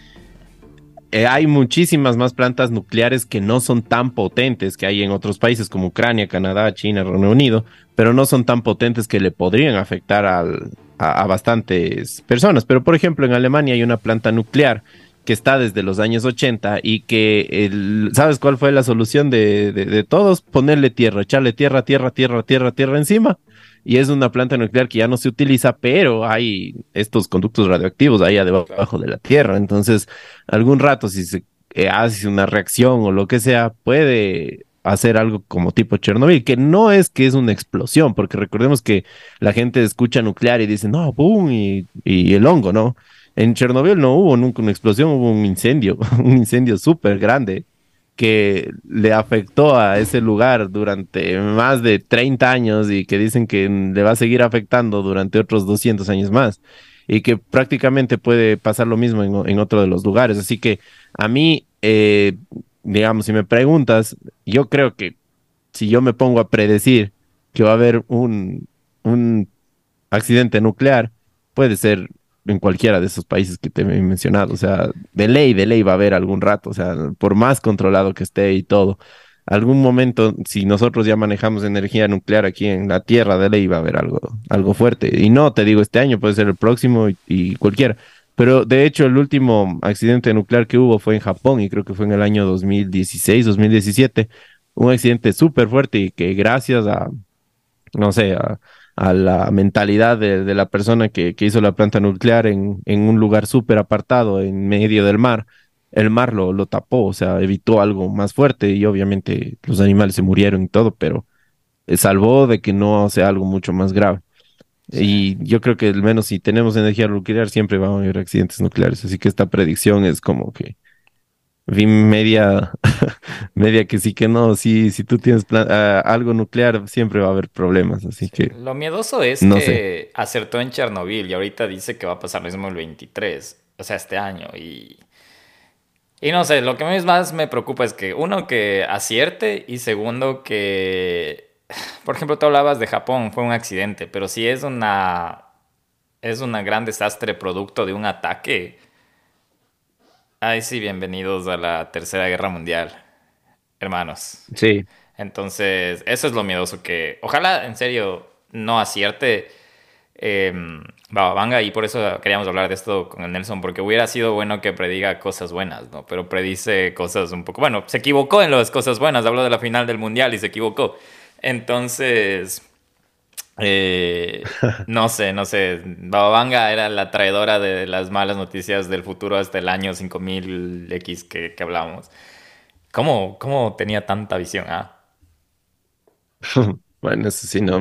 Eh, hay muchísimas más plantas nucleares que no son tan potentes que hay en otros países como Ucrania, Canadá, China, Reino Unido, pero no son tan potentes que le podrían afectar a, bastantes personas. Pero por ejemplo en Alemania hay una planta nuclear que está desde los años 80 y que, ¿sabes cuál fue la solución de, de, todos? Ponerle tierra, echarle tierra, tierra, tierra, tierra, tierra encima y es una planta nuclear que ya no se utiliza, pero hay estos conductos radioactivos ahí debajo de la Tierra. Entonces, algún rato, si se eh, hace una reacción o lo que sea, puede hacer algo como tipo Chernobyl, que no es que es una explosión, porque recordemos que la gente escucha nuclear y dice, no, boom, y, y el hongo, ¿no? En Chernobyl no hubo nunca una explosión, hubo un incendio, (laughs) un incendio súper grande que le afectó a ese lugar durante más de 30 años y que dicen que le va a seguir afectando durante otros 200 años más y que prácticamente puede pasar lo mismo en, otro de los lugares. Así que a mí, eh, digamos, si me preguntas, yo creo que si yo me pongo a predecir que va a haber un, un accidente nuclear, puede ser en cualquiera de esos países que te he mencionado. O sea, de ley, de ley va a haber algún rato, o sea, por más controlado que esté y todo. Algún momento, si nosotros ya manejamos energía nuclear aquí en la Tierra, de ley va a haber algo, algo fuerte. Y no, te digo, este año puede ser el próximo y, y cualquiera. Pero de hecho, el último accidente nuclear que hubo fue en Japón y creo que fue en el año 2016, 2017. Un accidente súper fuerte y que gracias a, no sé, a, a la mentalidad de, la persona que, hizo la planta nuclear en, un lugar súper apartado, en medio del mar. El mar lo, lo tapó, o sea, evitó algo más fuerte y obviamente los animales se murieron y todo, pero salvó de que no sea algo mucho más grave. Y yo creo que al menos si tenemos energía nuclear siempre van a haber accidentes nucleares, así que esta predicción es como que vi media, (laughs) media que sí que no, si, si tú tienes ah, algo nuclear siempre va a haber problemas, así que... Lo miedoso es que acertó en Chernobyl y ahorita dice que va a pasar lo mismo el 23, o sea, este año y... Y no sé, lo que más me preocupa es que uno que acierte y segundo que, (sighs) por ejemplo, tú hablabas de Japón, fue un accidente, pero si es una, es un gran desastre producto de un ataque, Ay, sí, bienvenidos a la Tercera Guerra Mundial, hermanos. Sí. Entonces, eso es lo miedoso que, ojalá, en serio, no acierte eh, Bababanga y por eso queríamos hablar de esto con el Nelson, porque hubiera sido bueno que prediga cosas buenas, ¿no? Pero predice cosas un poco, bueno, se equivocó en las cosas buenas, habló de la final del Mundial y se equivocó. Entonces, eh, no sé, no sé. Bababanga era la traidora de las malas noticias del futuro hasta el año 5000X que, que hablamos. ¿Cómo, ¿Cómo, tenía tanta visión? Ah? (laughs) bueno, eso sí, no.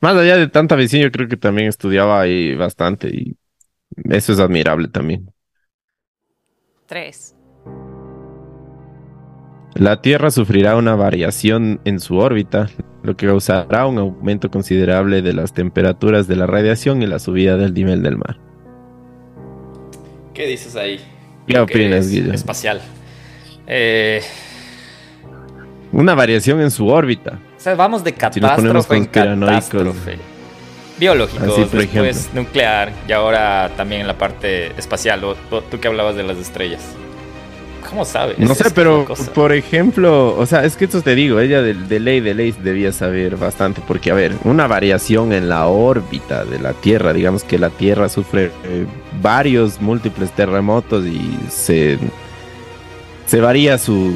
Más allá de tanta visión, yo creo que también estudiaba ahí bastante y eso es admirable también. Tres. La Tierra sufrirá una variación en su órbita, lo que causará un aumento considerable de las temperaturas de la radiación y la subida del nivel del mar. ¿Qué dices ahí? ¿Qué opinas, Guillermo? Espacial. Eh, una variación en su órbita. O sea, vamos de catástrofe en catástrofe. Biológico, después nuclear y ahora también en la parte espacial. Tú que hablabas de las estrellas. ¿Cómo sabe? No sé, pero por ejemplo, o sea, es que esto te digo, ella de, ley de ley debía saber bastante, porque a ver, una variación en la órbita de la Tierra, digamos que la Tierra sufre eh, varios múltiples terremotos y se, se varía su,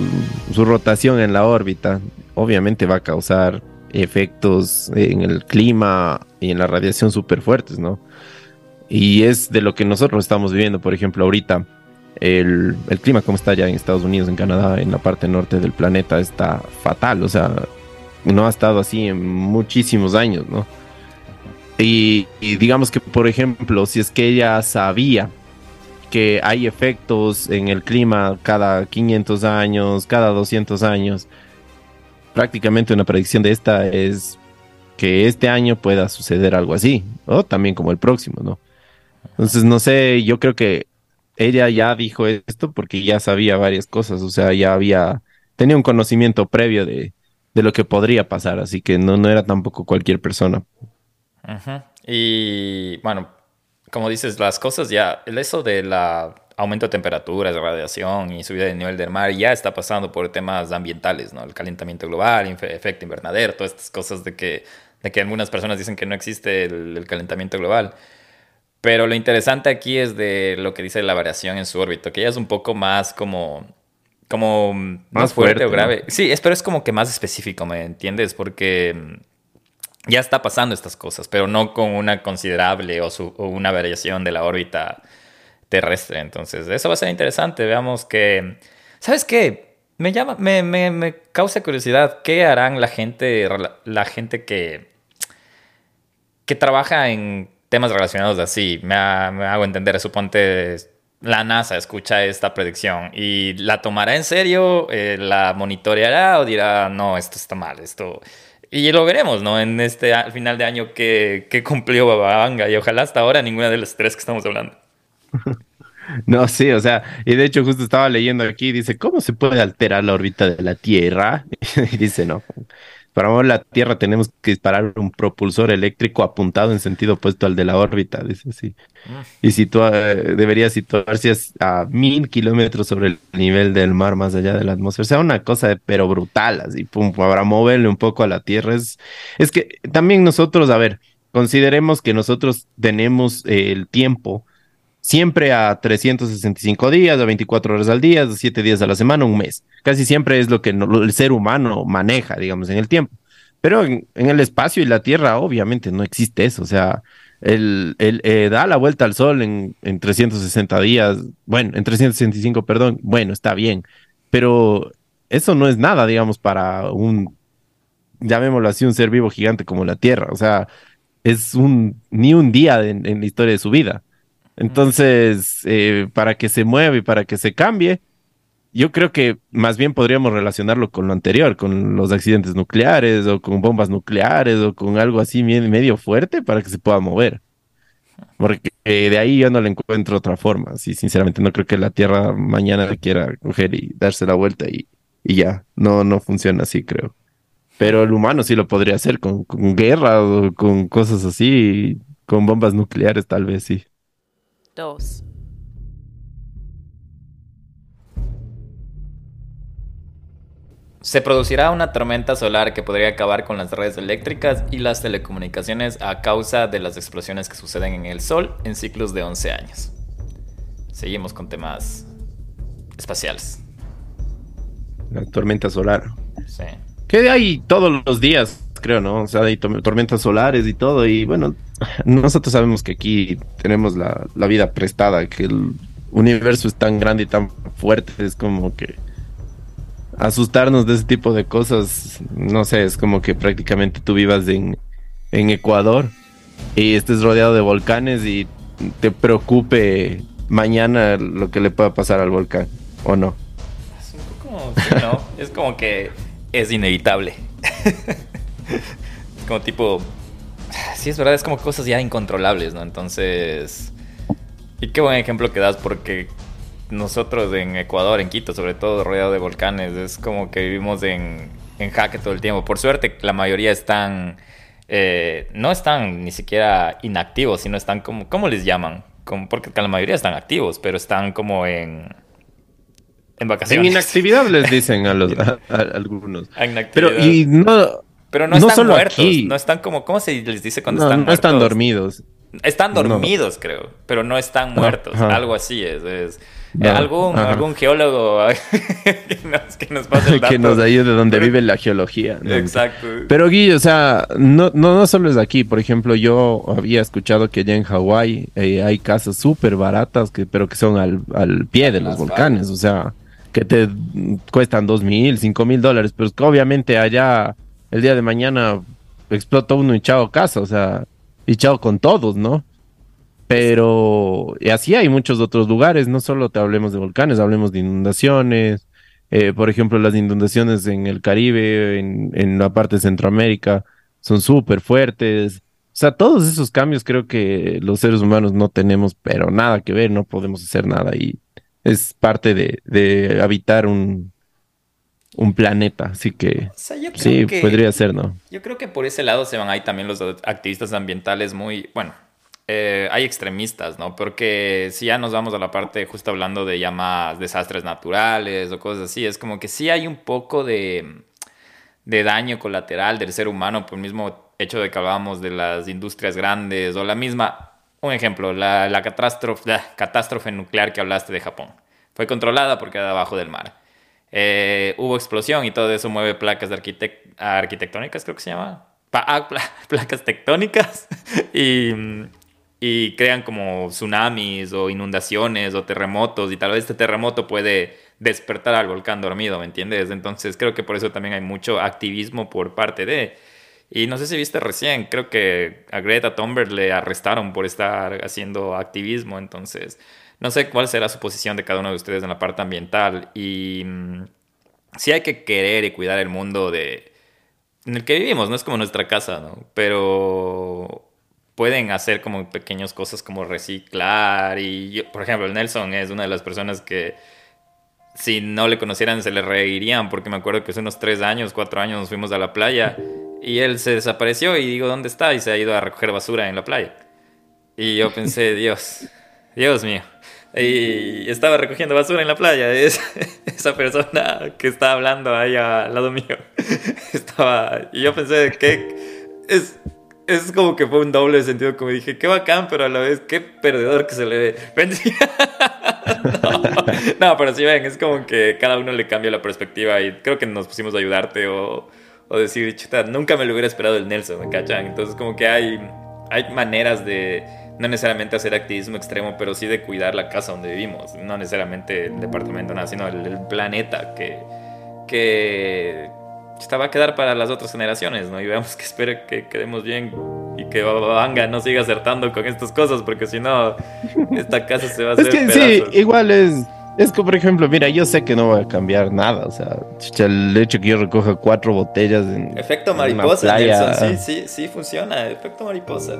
su rotación en la órbita, obviamente va a causar efectos en el clima y en la radiación súper fuertes, ¿no? Y es de lo que nosotros estamos viviendo, por ejemplo, ahorita. El, el clima como está ya en Estados Unidos, en Canadá, en la parte norte del planeta, está fatal. O sea, no ha estado así en muchísimos años, ¿no? Y, y, digamos que, por ejemplo, si es que ella sabía que hay efectos en el clima cada 500 años, cada 200 años, prácticamente una predicción de esta es que este año pueda suceder algo así, o también como el próximo, ¿no? Entonces, no sé, yo creo que ella ya dijo esto porque ya sabía varias cosas, o sea, ya había, tenía un conocimiento previo de, de lo que podría pasar, así que no, no era tampoco cualquier persona. Y bueno, como dices, las cosas ya, el eso de la aumento de temperaturas, radiación y subida del nivel del mar ya está pasando por temas ambientales, ¿no? El calentamiento global, efecto invernadero, todas estas cosas de que, de que algunas personas dicen que no existe el, calentamiento global. Pero lo interesante aquí es de lo que dice la variación en su órbita, que ya es un poco más como, como más, más fuerte, fuerte, o grave. ¿no? Sí, es, pero es como que más específico, ¿me entiendes? Porque ya está pasando estas cosas, pero no con una considerable o, su, o, una variación de la órbita terrestre. Entonces, eso va a ser interesante. Veamos que. ¿Sabes qué? Me llama, me, me, me causa curiosidad. ¿Qué harán la gente, la gente que, que trabaja en temas relacionados así? Me, hago entender, suponte la NASA escucha esta predicción y la tomará en serio, eh, la monitoreará o dirá, no, esto está mal, esto y lo veremos, ¿no? En este al final de año que, que cumplió Babanga y ojalá hasta ahora ninguna de las tres que estamos hablando. (laughs) No, sí, o sea, y de hecho justo estaba leyendo aquí, dice, ¿cómo se puede alterar la órbita de la Tierra? (laughs) y dice, no, para mover la Tierra tenemos que disparar un propulsor eléctrico apuntado en sentido opuesto al de la órbita, dice así. Mm. Y situa debería situarse a mil kilómetros sobre el nivel del mar, más allá de la atmósfera. O sea, una cosa de, pero brutal, así, pum, para moverle un poco a la Tierra. Es, es que también nosotros, a ver, consideremos que nosotros tenemos eh, el tiempo siempre a 365 días, a 24 horas al día, a 7 días a la semana, un mes. Casi siempre es lo que el ser humano maneja, digamos, en el tiempo. Pero en, el espacio y la Tierra, obviamente, no existe eso. O sea, el, el eh, da la vuelta al Sol en, en 360 días, bueno, en 365, perdón, bueno, está bien. Pero eso no es nada, digamos, para un, llamémoslo así, un ser vivo gigante como la Tierra. O sea, es un, ni un día en la historia de su vida. Entonces, eh, para que se mueva y para que se cambie, yo creo que más bien podríamos relacionarlo con lo anterior, con los accidentes nucleares o con bombas nucleares o con algo así medio fuerte para que se pueda mover. Porque eh, de ahí yo no le encuentro otra forma. Sí, sinceramente no creo que la Tierra mañana quiera coger y darse la vuelta y, ya. No, no funciona así, creo. Pero el humano sí lo podría hacer con, con guerra o con cosas así, con bombas nucleares tal vez sí. 2. Se producirá una tormenta solar que podría acabar con las redes eléctricas y las telecomunicaciones a causa de las explosiones que suceden en el Sol en ciclos de 11 años. Seguimos con temas espaciales. La tormenta solar. Sí. Que hay todos los días, creo, ¿no? O sea, hay tormentas solares y todo. Y bueno, nosotros sabemos que aquí tenemos la, la, vida prestada, que el universo es tan grande y tan fuerte, es como que asustarnos de ese tipo de cosas, no sé, es como que prácticamente tú vivas en, en Ecuador y estés rodeado de volcanes y te preocupe mañana lo que le pueda pasar al volcán, ¿o no? Es como que es inevitable. (laughs) como tipo, sí es verdad, es como cosas ya incontrolables, ¿no? Entonces, y qué buen ejemplo que das porque nosotros en Ecuador, en Quito, sobre todo rodeado de volcanes, es como que vivimos en, en jaque todo el tiempo. Por suerte, la mayoría están, eh, no están ni siquiera inactivos, sino están como, ¿cómo les llaman? Como, porque la mayoría están activos, pero están como en... En vacaciones. En inactividad les dicen a, los, (laughs) a, a algunos. Pero y no, pero no, no están muertos. Aquí. No están como. ¿Cómo se les dice cuando no, están no muertos? están dormidos. Están dormidos, creo. Pero no están muertos. Ajá. Algo así es, es, Eh, algún, algún geólogo (laughs) que, nos, que nos pase el dato. (laughs) que nos ayude donde vive la geología. Exacto. Pero Guillo, o sea, no, no, no solo es aquí. Por ejemplo, yo había escuchado que allá en Hawái eh, hay casas súper baratas, que, pero que son al, al pie de los volcanes. O sea, que te cuestan dos mil, cinco mil dólares. Pero es que obviamente allá el día de mañana explota uno y chao casa. O sea, y con todos, ¿no? Pero así hay muchos otros lugares, no solo te hablemos de volcanes, hablemos de inundaciones, eh, por ejemplo, las inundaciones en el Caribe, en, en la parte de Centroamérica, son súper fuertes. O sea, todos esos cambios creo que los seres humanos no tenemos, pero nada que ver, no podemos hacer nada y es parte de, de habitar un, un planeta, así que sí, podría ser, ¿no? Yo creo que por ese lado se van ahí también los activistas ambientales muy, bueno, eh, hay extremistas, ¿no? Porque si ya nos vamos a la parte justo hablando de ya más desastres naturales o cosas así, es como que sí hay un poco de, de daño colateral del ser humano por el mismo hecho de que hablábamos de las industrias grandes o la misma, un ejemplo, la, la catástrofe, la catástrofe nuclear que hablaste de Japón. Fue controlada porque era debajo del mar. Eh, hubo explosión y todo eso mueve placas de arquitectónicas, creo que se llama. Ah, (laughs) placas tectónicas (laughs) y y crean como tsunamis o inundaciones o terremotos y tal vez este terremoto puede despertar al volcán dormido, ¿me entiendes? Entonces creo que por eso también hay mucho activismo por parte de... Y no sé si viste recién, creo que a Greta Thunberg le arrestaron por estar haciendo activismo, entonces no sé cuál será su posición de cada uno de ustedes en la parte ambiental y mm, sí hay que querer y cuidar el mundo de en el que vivimos, no es como nuestra casa, ¿no? Pero pueden hacer como pequeñas cosas como reciclar y por ejemplo el Nelson es una de las personas que si no le conocieran se le reirían porque me acuerdo que hace unos tres años, cuatro años nos fuimos a la playa y él se desapareció y digo, ¿dónde está? Y se ha ido a recoger basura en la playa. Y yo pensé, Dios, Dios mío. Y estaba recogiendo basura en la playa. (laughs) Es, esa persona que está hablando ahí al lado mío. (laughs) Estaba. Y yo pensé que es, es como que fue un doble sentido, como dije, qué bacán, pero a la vez qué perdedor que se le ve. (laughs) no, pero sí ven, es como que cada uno le cambia la perspectiva y creo que nos pusimos a ayudarte o, o decir, chuta, nunca me lo hubiera esperado el Nelson, ¿me cachan? Entonces como que hay, hay maneras de no necesariamente hacer activismo extremo, pero sí de cuidar la casa donde vivimos, no necesariamente el departamento, nada, sino el, el planeta que, que esta va a quedar para las otras generaciones, ¿no? Y veamos que espere que quedemos bien y que Banga no siga acertando con estas cosas, porque si no, esta casa se va a hacer. Es que sí, igual es. Es que, por ejemplo, mira, yo sé que no va a cambiar nada. O sea, el hecho que yo recoja cuatro botellas en. Efecto mariposa, Nelson. Sí, sí, sí funciona. Efecto mariposa.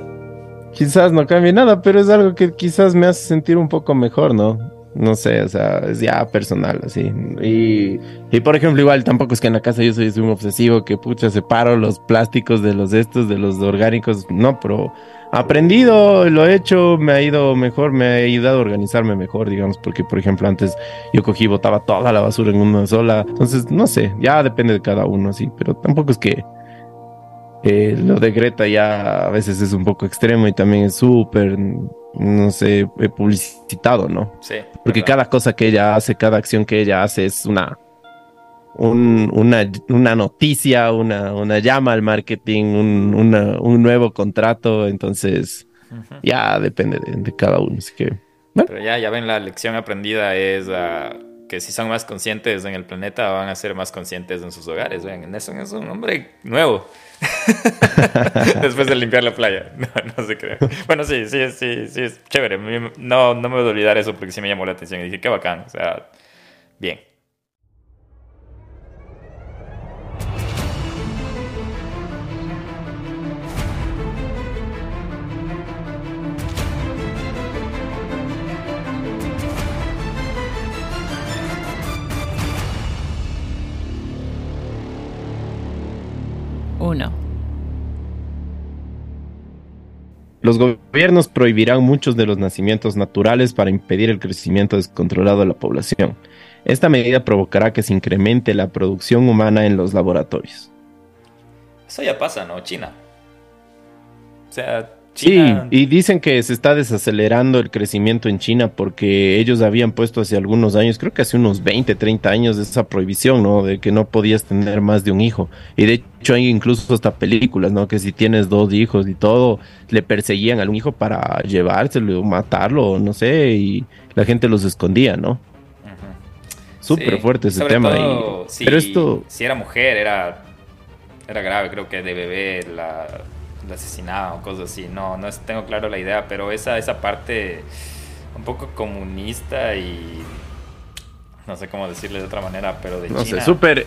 Quizás no cambie nada, pero es algo que quizás me hace sentir un poco mejor, ¿no? No sé, o sea, es ya personal, así. Y, y por ejemplo, igual tampoco es que en la casa yo soy, un obsesivo que pucha separo los plásticos de los estos, de los orgánicos. No, pero aprendido, lo he hecho, me ha ido mejor, me ha ayudado a organizarme mejor, digamos, porque por ejemplo antes yo cogí y botaba toda la basura en una sola. Entonces, no sé, ya depende de cada uno, así, pero tampoco es que eh, lo de Greta ya a veces es un poco extremo y también es súper no sé, publicitado, ¿no? Sí. Porque cada cosa que ella hace, cada acción que ella hace es una, una, una, noticia, una, una llama al marketing, un, un nuevo contrato, entonces ya depende de, cada uno, así que... Pero ya, ya ven, la lección aprendida es ah, que si son más conscientes en el planeta, van a ser más conscientes en sus hogares. Ven, Nelson es un hombre nuevo. (laughs) Después de limpiar la playa. (laughs) No, no se cree. Bueno, sí, sí, sí, sí, es chévere. No, no me voy a olvidar eso porque sí me llamó la atención. Y dije, qué bacán. O sea, bien. Los gobiernos prohibirán muchos de los nacimientos naturales para impedir el crecimiento descontrolado de la población. Esta medida provocará que se incremente la producción humana en los laboratorios. Eso ya pasa, ¿no? China. O sea, Sí, y dicen que se está desacelerando el crecimiento en China porque ellos habían puesto hace algunos años, creo que hace unos 20, 30 años, esa prohibición, ¿no? De que no podías tener más de un hijo. Y de hecho hay incluso hasta películas, ¿no? Que si tienes dos hijos y todo, le perseguían al un hijo para llevárselo, matarlo, no sé, y la gente los escondía, ¿no? Súper fuerte ese tema. Si, Pero esto... Si era mujer, era, era grave, creo que de bebé la de asesinado o cosas así. No, no tengo claro la idea, pero esa, esa parte un poco comunista y no sé cómo decirle de otra manera, pero de no sé, súper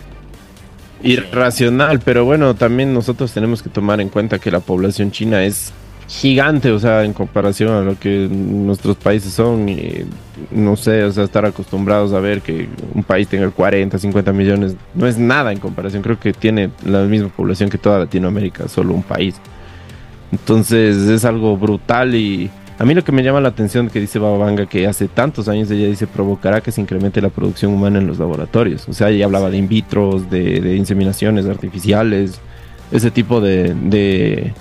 irracional, pero bueno, también nosotros tenemos que tomar en cuenta que la población china es gigante, o sea, en comparación a lo que nuestros países son, y, no sé, o sea, estar acostumbrados a ver que un país tenga 40, 50 millones, no es nada en comparación, creo que tiene la misma población que toda Latinoamérica, solo un país. Entonces es algo brutal y a mí lo que me llama la atención que dice Babanga que hace tantos años ella dice provocará que se incremente la producción humana en los laboratorios. O sea, ella hablaba de in vitro, de, inseminaciones artificiales, ese tipo de, de,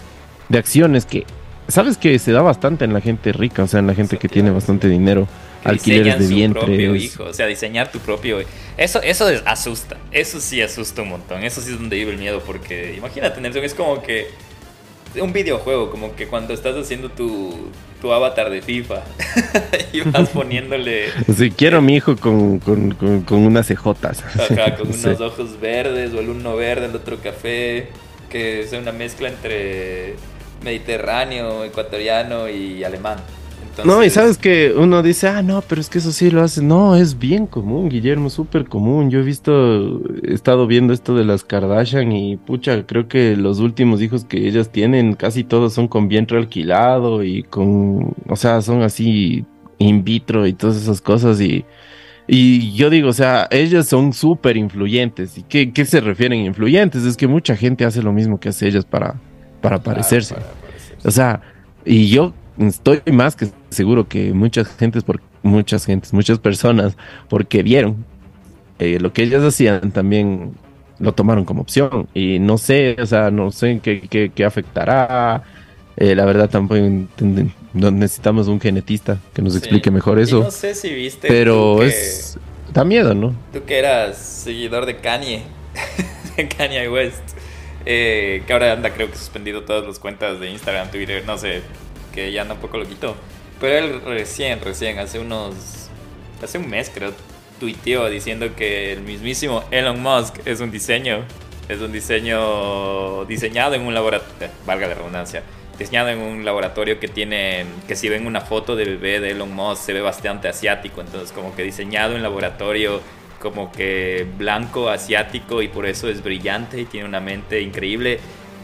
acciones que, sabes que se da bastante en la gente rica, o sea, en la gente que tiene bastante dinero. alquileres de vientre. o sea, diseñar tu propio. Eso, eso asusta. Eso sí asusta un montón. Eso sí es donde vive el miedo. Porque imagínate, Nelson, es como que un videojuego, como que cuando estás haciendo tu, tu avatar de FIFA (laughs) y vas poniéndole... Sí, quiero a mi hijo con, con, con, unas cejotas. Ajá, con (laughs) unos ojos verdes o el uno verde, el otro café, que sea una mezcla entre mediterráneo, ecuatoriano y alemán. No, y sabes que uno dice, ah, no, pero es que eso sí lo hace. No, es bien común, Guillermo, súper común. Yo he visto, he estado viendo esto de las Kardashian y pucha, creo que los últimos hijos que ellas tienen, casi todos son con vientre alquilado y con, o sea, son así in vitro y todas esas cosas. Y, y yo digo, o sea, ellas son súper influyentes. ¿Y qué, qué, se refieren influyentes? Es que mucha gente hace lo mismo que hace ellas para, para parecerse. O sea, y yo estoy más que seguro que muchas gentes, por, muchas gentes, muchas personas, porque vieron eh, lo que ellas hacían, también lo tomaron como opción. Y no sé, o sea, no sé qué, qué, afectará. Eh, la verdad, tampoco necesitamos un genetista que nos explique mejor eso. no sé si viste. Pero es. Da miedo, ¿no? Tú que eras seguidor de Kanye, (laughs) de Kanye West, eh, que ahora anda, creo que suspendido todas las cuentas de Instagram, Twitter, no sé, que ya anda un poco loquito. Pero él recién, recién, hace unos. Hace un mes creo, tuiteó diciendo que el mismísimo Elon Musk es un diseño. Es un diseño diseñado en un laboratorio. Valga la redundancia. Diseñado en un laboratorio que tiene. Que si ven una foto de bebé de Elon Musk se ve bastante asiático. Entonces, como que diseñado en laboratorio como que blanco, asiático y por eso es brillante y tiene una mente increíble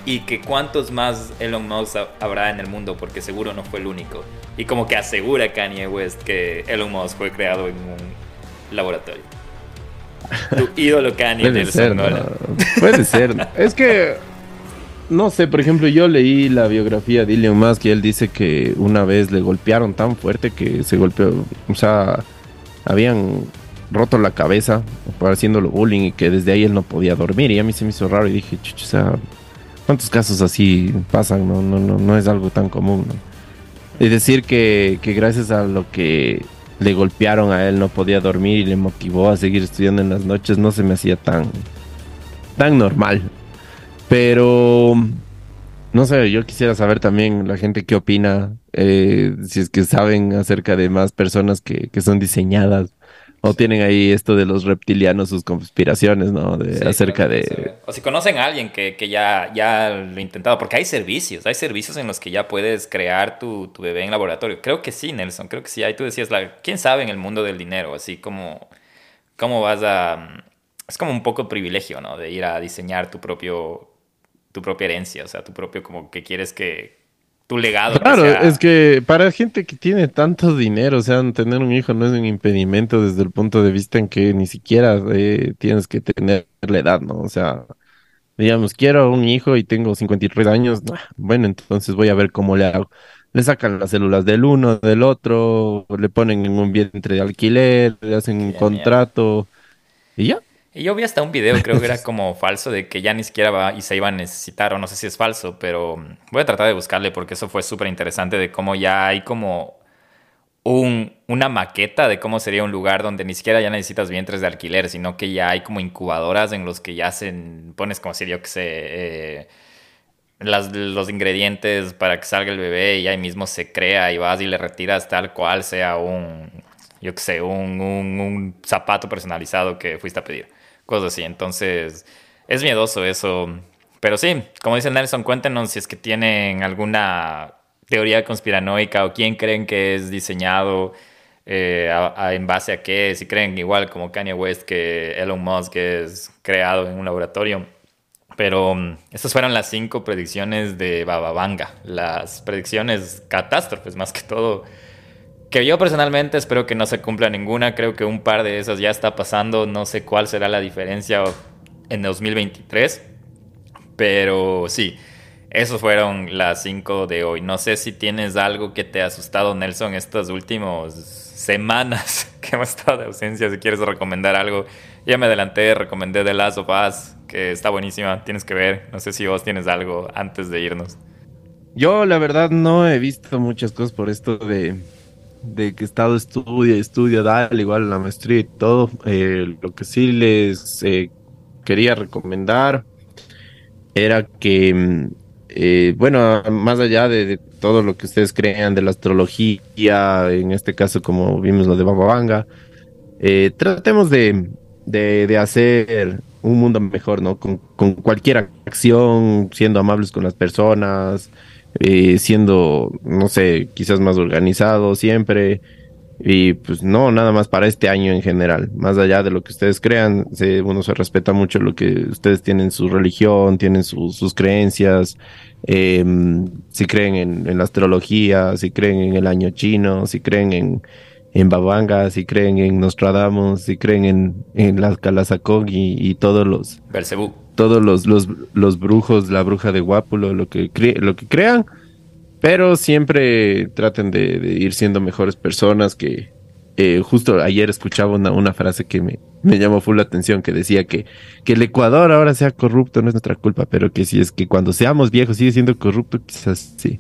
y que cuántos más Elon Musk habrá en el mundo, porque seguro no fue el único. Y como que asegura Kanye West que Elon Musk fue creado en un laboratorio. Tu (laughs) ídolo Kanye Puede ser, Puede ser. (laughs) es que, no sé, por ejemplo, yo leí la biografía de Elon Musk y él dice que una vez le golpearon tan fuerte que se golpeó, o sea, habían roto la cabeza haciéndolo bullying y que desde ahí él no podía dormir. Y a mí se me hizo raro y dije, o sea ¿Cuántos casos así pasan? No, no, no, no es algo tan común. ¿no? Es decir, que, que gracias a lo que le golpearon a él no podía dormir y le motivó a seguir estudiando en las noches, no se me hacía tan, tan normal. Pero, no sé, yo quisiera saber también la gente qué opina, eh, si es que saben acerca de más personas que, que son diseñadas o tienen ahí esto de los reptilianos, sus conspiraciones, ¿no? De, acerca de... O si conocen a alguien que, que, ya, ya lo ha intentado, porque hay servicios, hay servicios en los que ya puedes crear tu, tu bebé en laboratorio. Creo que sí, Nelson, creo que sí. Ahí tú decías, la, ¿quién sabe en el mundo del dinero? Así como, ¿cómo vas a...? Es como un poco privilegio, ¿no? De ir a diseñar tu propio, tu propia herencia, o sea, tu propio, como que quieres que, legado. Claro, es que para gente que tiene tanto dinero, o sea, tener un hijo no es un impedimento desde el punto de vista en que ni siquiera eh, tienes que tener la edad, ¿no? O sea, digamos, quiero un hijo y tengo 53 años, bueno, entonces voy a ver cómo le hago. Le sacan las células del uno, del otro, le ponen en un vientre de alquiler, le hacen un contrato y ya. Y yo vi hasta un video, creo que era (laughs) como falso, de que ya ni siquiera va y se iba a necesitar, o no sé si es falso, pero voy a tratar de buscarle porque eso fue súper interesante de cómo ya hay como un, una maqueta de cómo sería un lugar donde ni siquiera ya necesitas vientres de alquiler, sino que ya hay como incubadoras en los que ya se pones como si yo que sé, eh, las, los ingredientes para que salga el bebé y ahí mismo se crea y vas y le retiras tal cual sea un, yo que sé, un, un, un zapato personalizado que fuiste a pedir cosas así. Entonces, es miedoso eso. Pero sí, como dice Nelson, cuéntenos si es que tienen alguna teoría conspiranoica o quién creen que es diseñado eh, en base a qué, si creen igual como Kanye West que Elon Musk es creado en un laboratorio. Pero um, estas fueron las cinco predicciones de Bababanga, las predicciones catástrofes más que todo que yo personalmente espero que no se cumpla ninguna. Creo que un par de esas ya está pasando. No sé cuál será la diferencia en 2023. Pero sí, esos fueron las cinco de hoy. No sé si tienes algo que te ha asustado, Nelson, estas últimas semanas (laughs) que hemos estado de ausencia. Si quieres recomendar algo, ya me adelanté, recomendé The Last of Us, que está buenísima. Tienes que ver. No sé si vos tienes algo antes de irnos. Yo, la verdad, no he visto muchas cosas por esto de de que estado estudia, estudia, dale, igual la maestría y todo. Eh, lo que sí les eh, quería recomendar era que, mm, eh, bueno, más allá de, todo lo que ustedes crean de la astrología, en este caso como vimos lo de Bababanga, tratemos de, de, hacer un mundo mejor, ¿no? Con, con cualquier acción, siendo amables con las personas, eh, siendo, no sé, quizás más organizado siempre. Y pues no, nada más para este año en general. Más allá de lo que ustedes crean, se, uno se respeta mucho lo que ustedes tienen su religión, tienen sus creencias, em, si creen en, la astrología, si creen en el año chino, si creen en, en Babanga, si creen en Nostradamus, si creen en, en las y, y todos los todos los, los, los, brujos, la bruja de Guápulo, lo que, lo que crean, pero siempre traten de, ir siendo mejores personas que eh, justo ayer escuchaba una, una frase que me, me, llamó full la atención que decía que, que el Ecuador ahora sea corrupto no es nuestra culpa, pero que si es que cuando seamos viejos sigue siendo corrupto, quizás sí.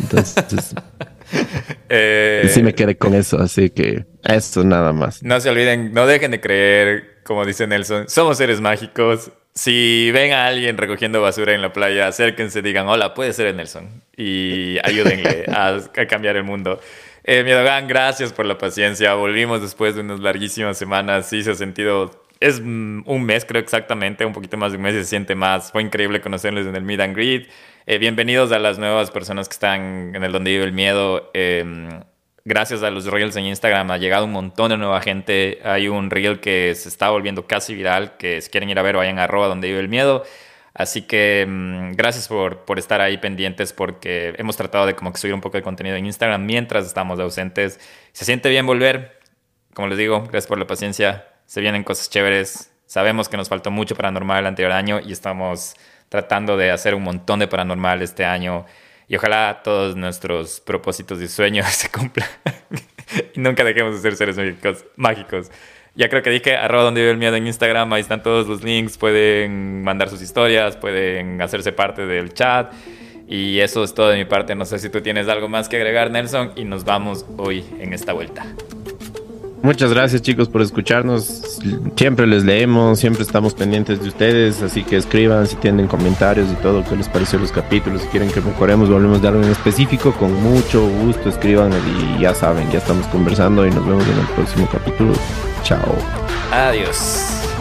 Entonces, (laughs) (laughs) eh, sí me quedé con eso, así que eso nada más. No se olviden, no dejen de creer, como dice Nelson, somos seres mágicos, si ven a alguien recogiendo basura en la playa, acérquense, digan, hola, puede ser Nelson. Y (laughs) ayúdenle a, cambiar el mundo. Eh, Miedogan, gracias por la paciencia. Volvimos después de unas larguísimas semanas. Sí, se ha sentido. Es un mes, creo exactamente, un poquito más de un mes se siente más. Fue increíble conocerles en el Meet and Greet. Eh, bienvenidos a las nuevas personas que están en el Donde Vive el Miedo. Eh, gracias a los reels en Instagram ha llegado un montón de nueva gente. Hay un reel que se está volviendo casi viral, que si quieren ir a ver, vayan a donde vive el miedo. Así que mm, gracias por, por, estar ahí pendientes porque hemos tratado de como que subir un poco de contenido en Instagram mientras estamos ausentes. Se siente bien volver. Como les digo, gracias por la paciencia. Se vienen cosas chéveres. Sabemos que nos faltó mucho paranormal el anterior año y estamos tratando de hacer un montón de paranormal este año. Y ojalá todos nuestros propósitos y sueños (laughs) se cumplan. nunca dejemos de ser seres mágicos. mágicos. Ya creo que dije arroba donde vive el miedo en Instagram. Ahí están todos los links. Pueden mandar sus historias, pueden hacerse parte del chat. Y eso es todo de mi parte. No sé si tú tienes algo más que agregar, Nelson. Y nos vamos hoy en esta vuelta. Muchas gracias chicos por escucharnos. Siempre les leemos, siempre estamos pendientes de ustedes, así que escriban si tienen comentarios y todo, qué les pareció los capítulos, si quieren que mejoremos, volvemos de algo en específico, con mucho gusto escriban y ya saben, ya estamos conversando y nos vemos en el próximo capítulo. Chao. Adiós.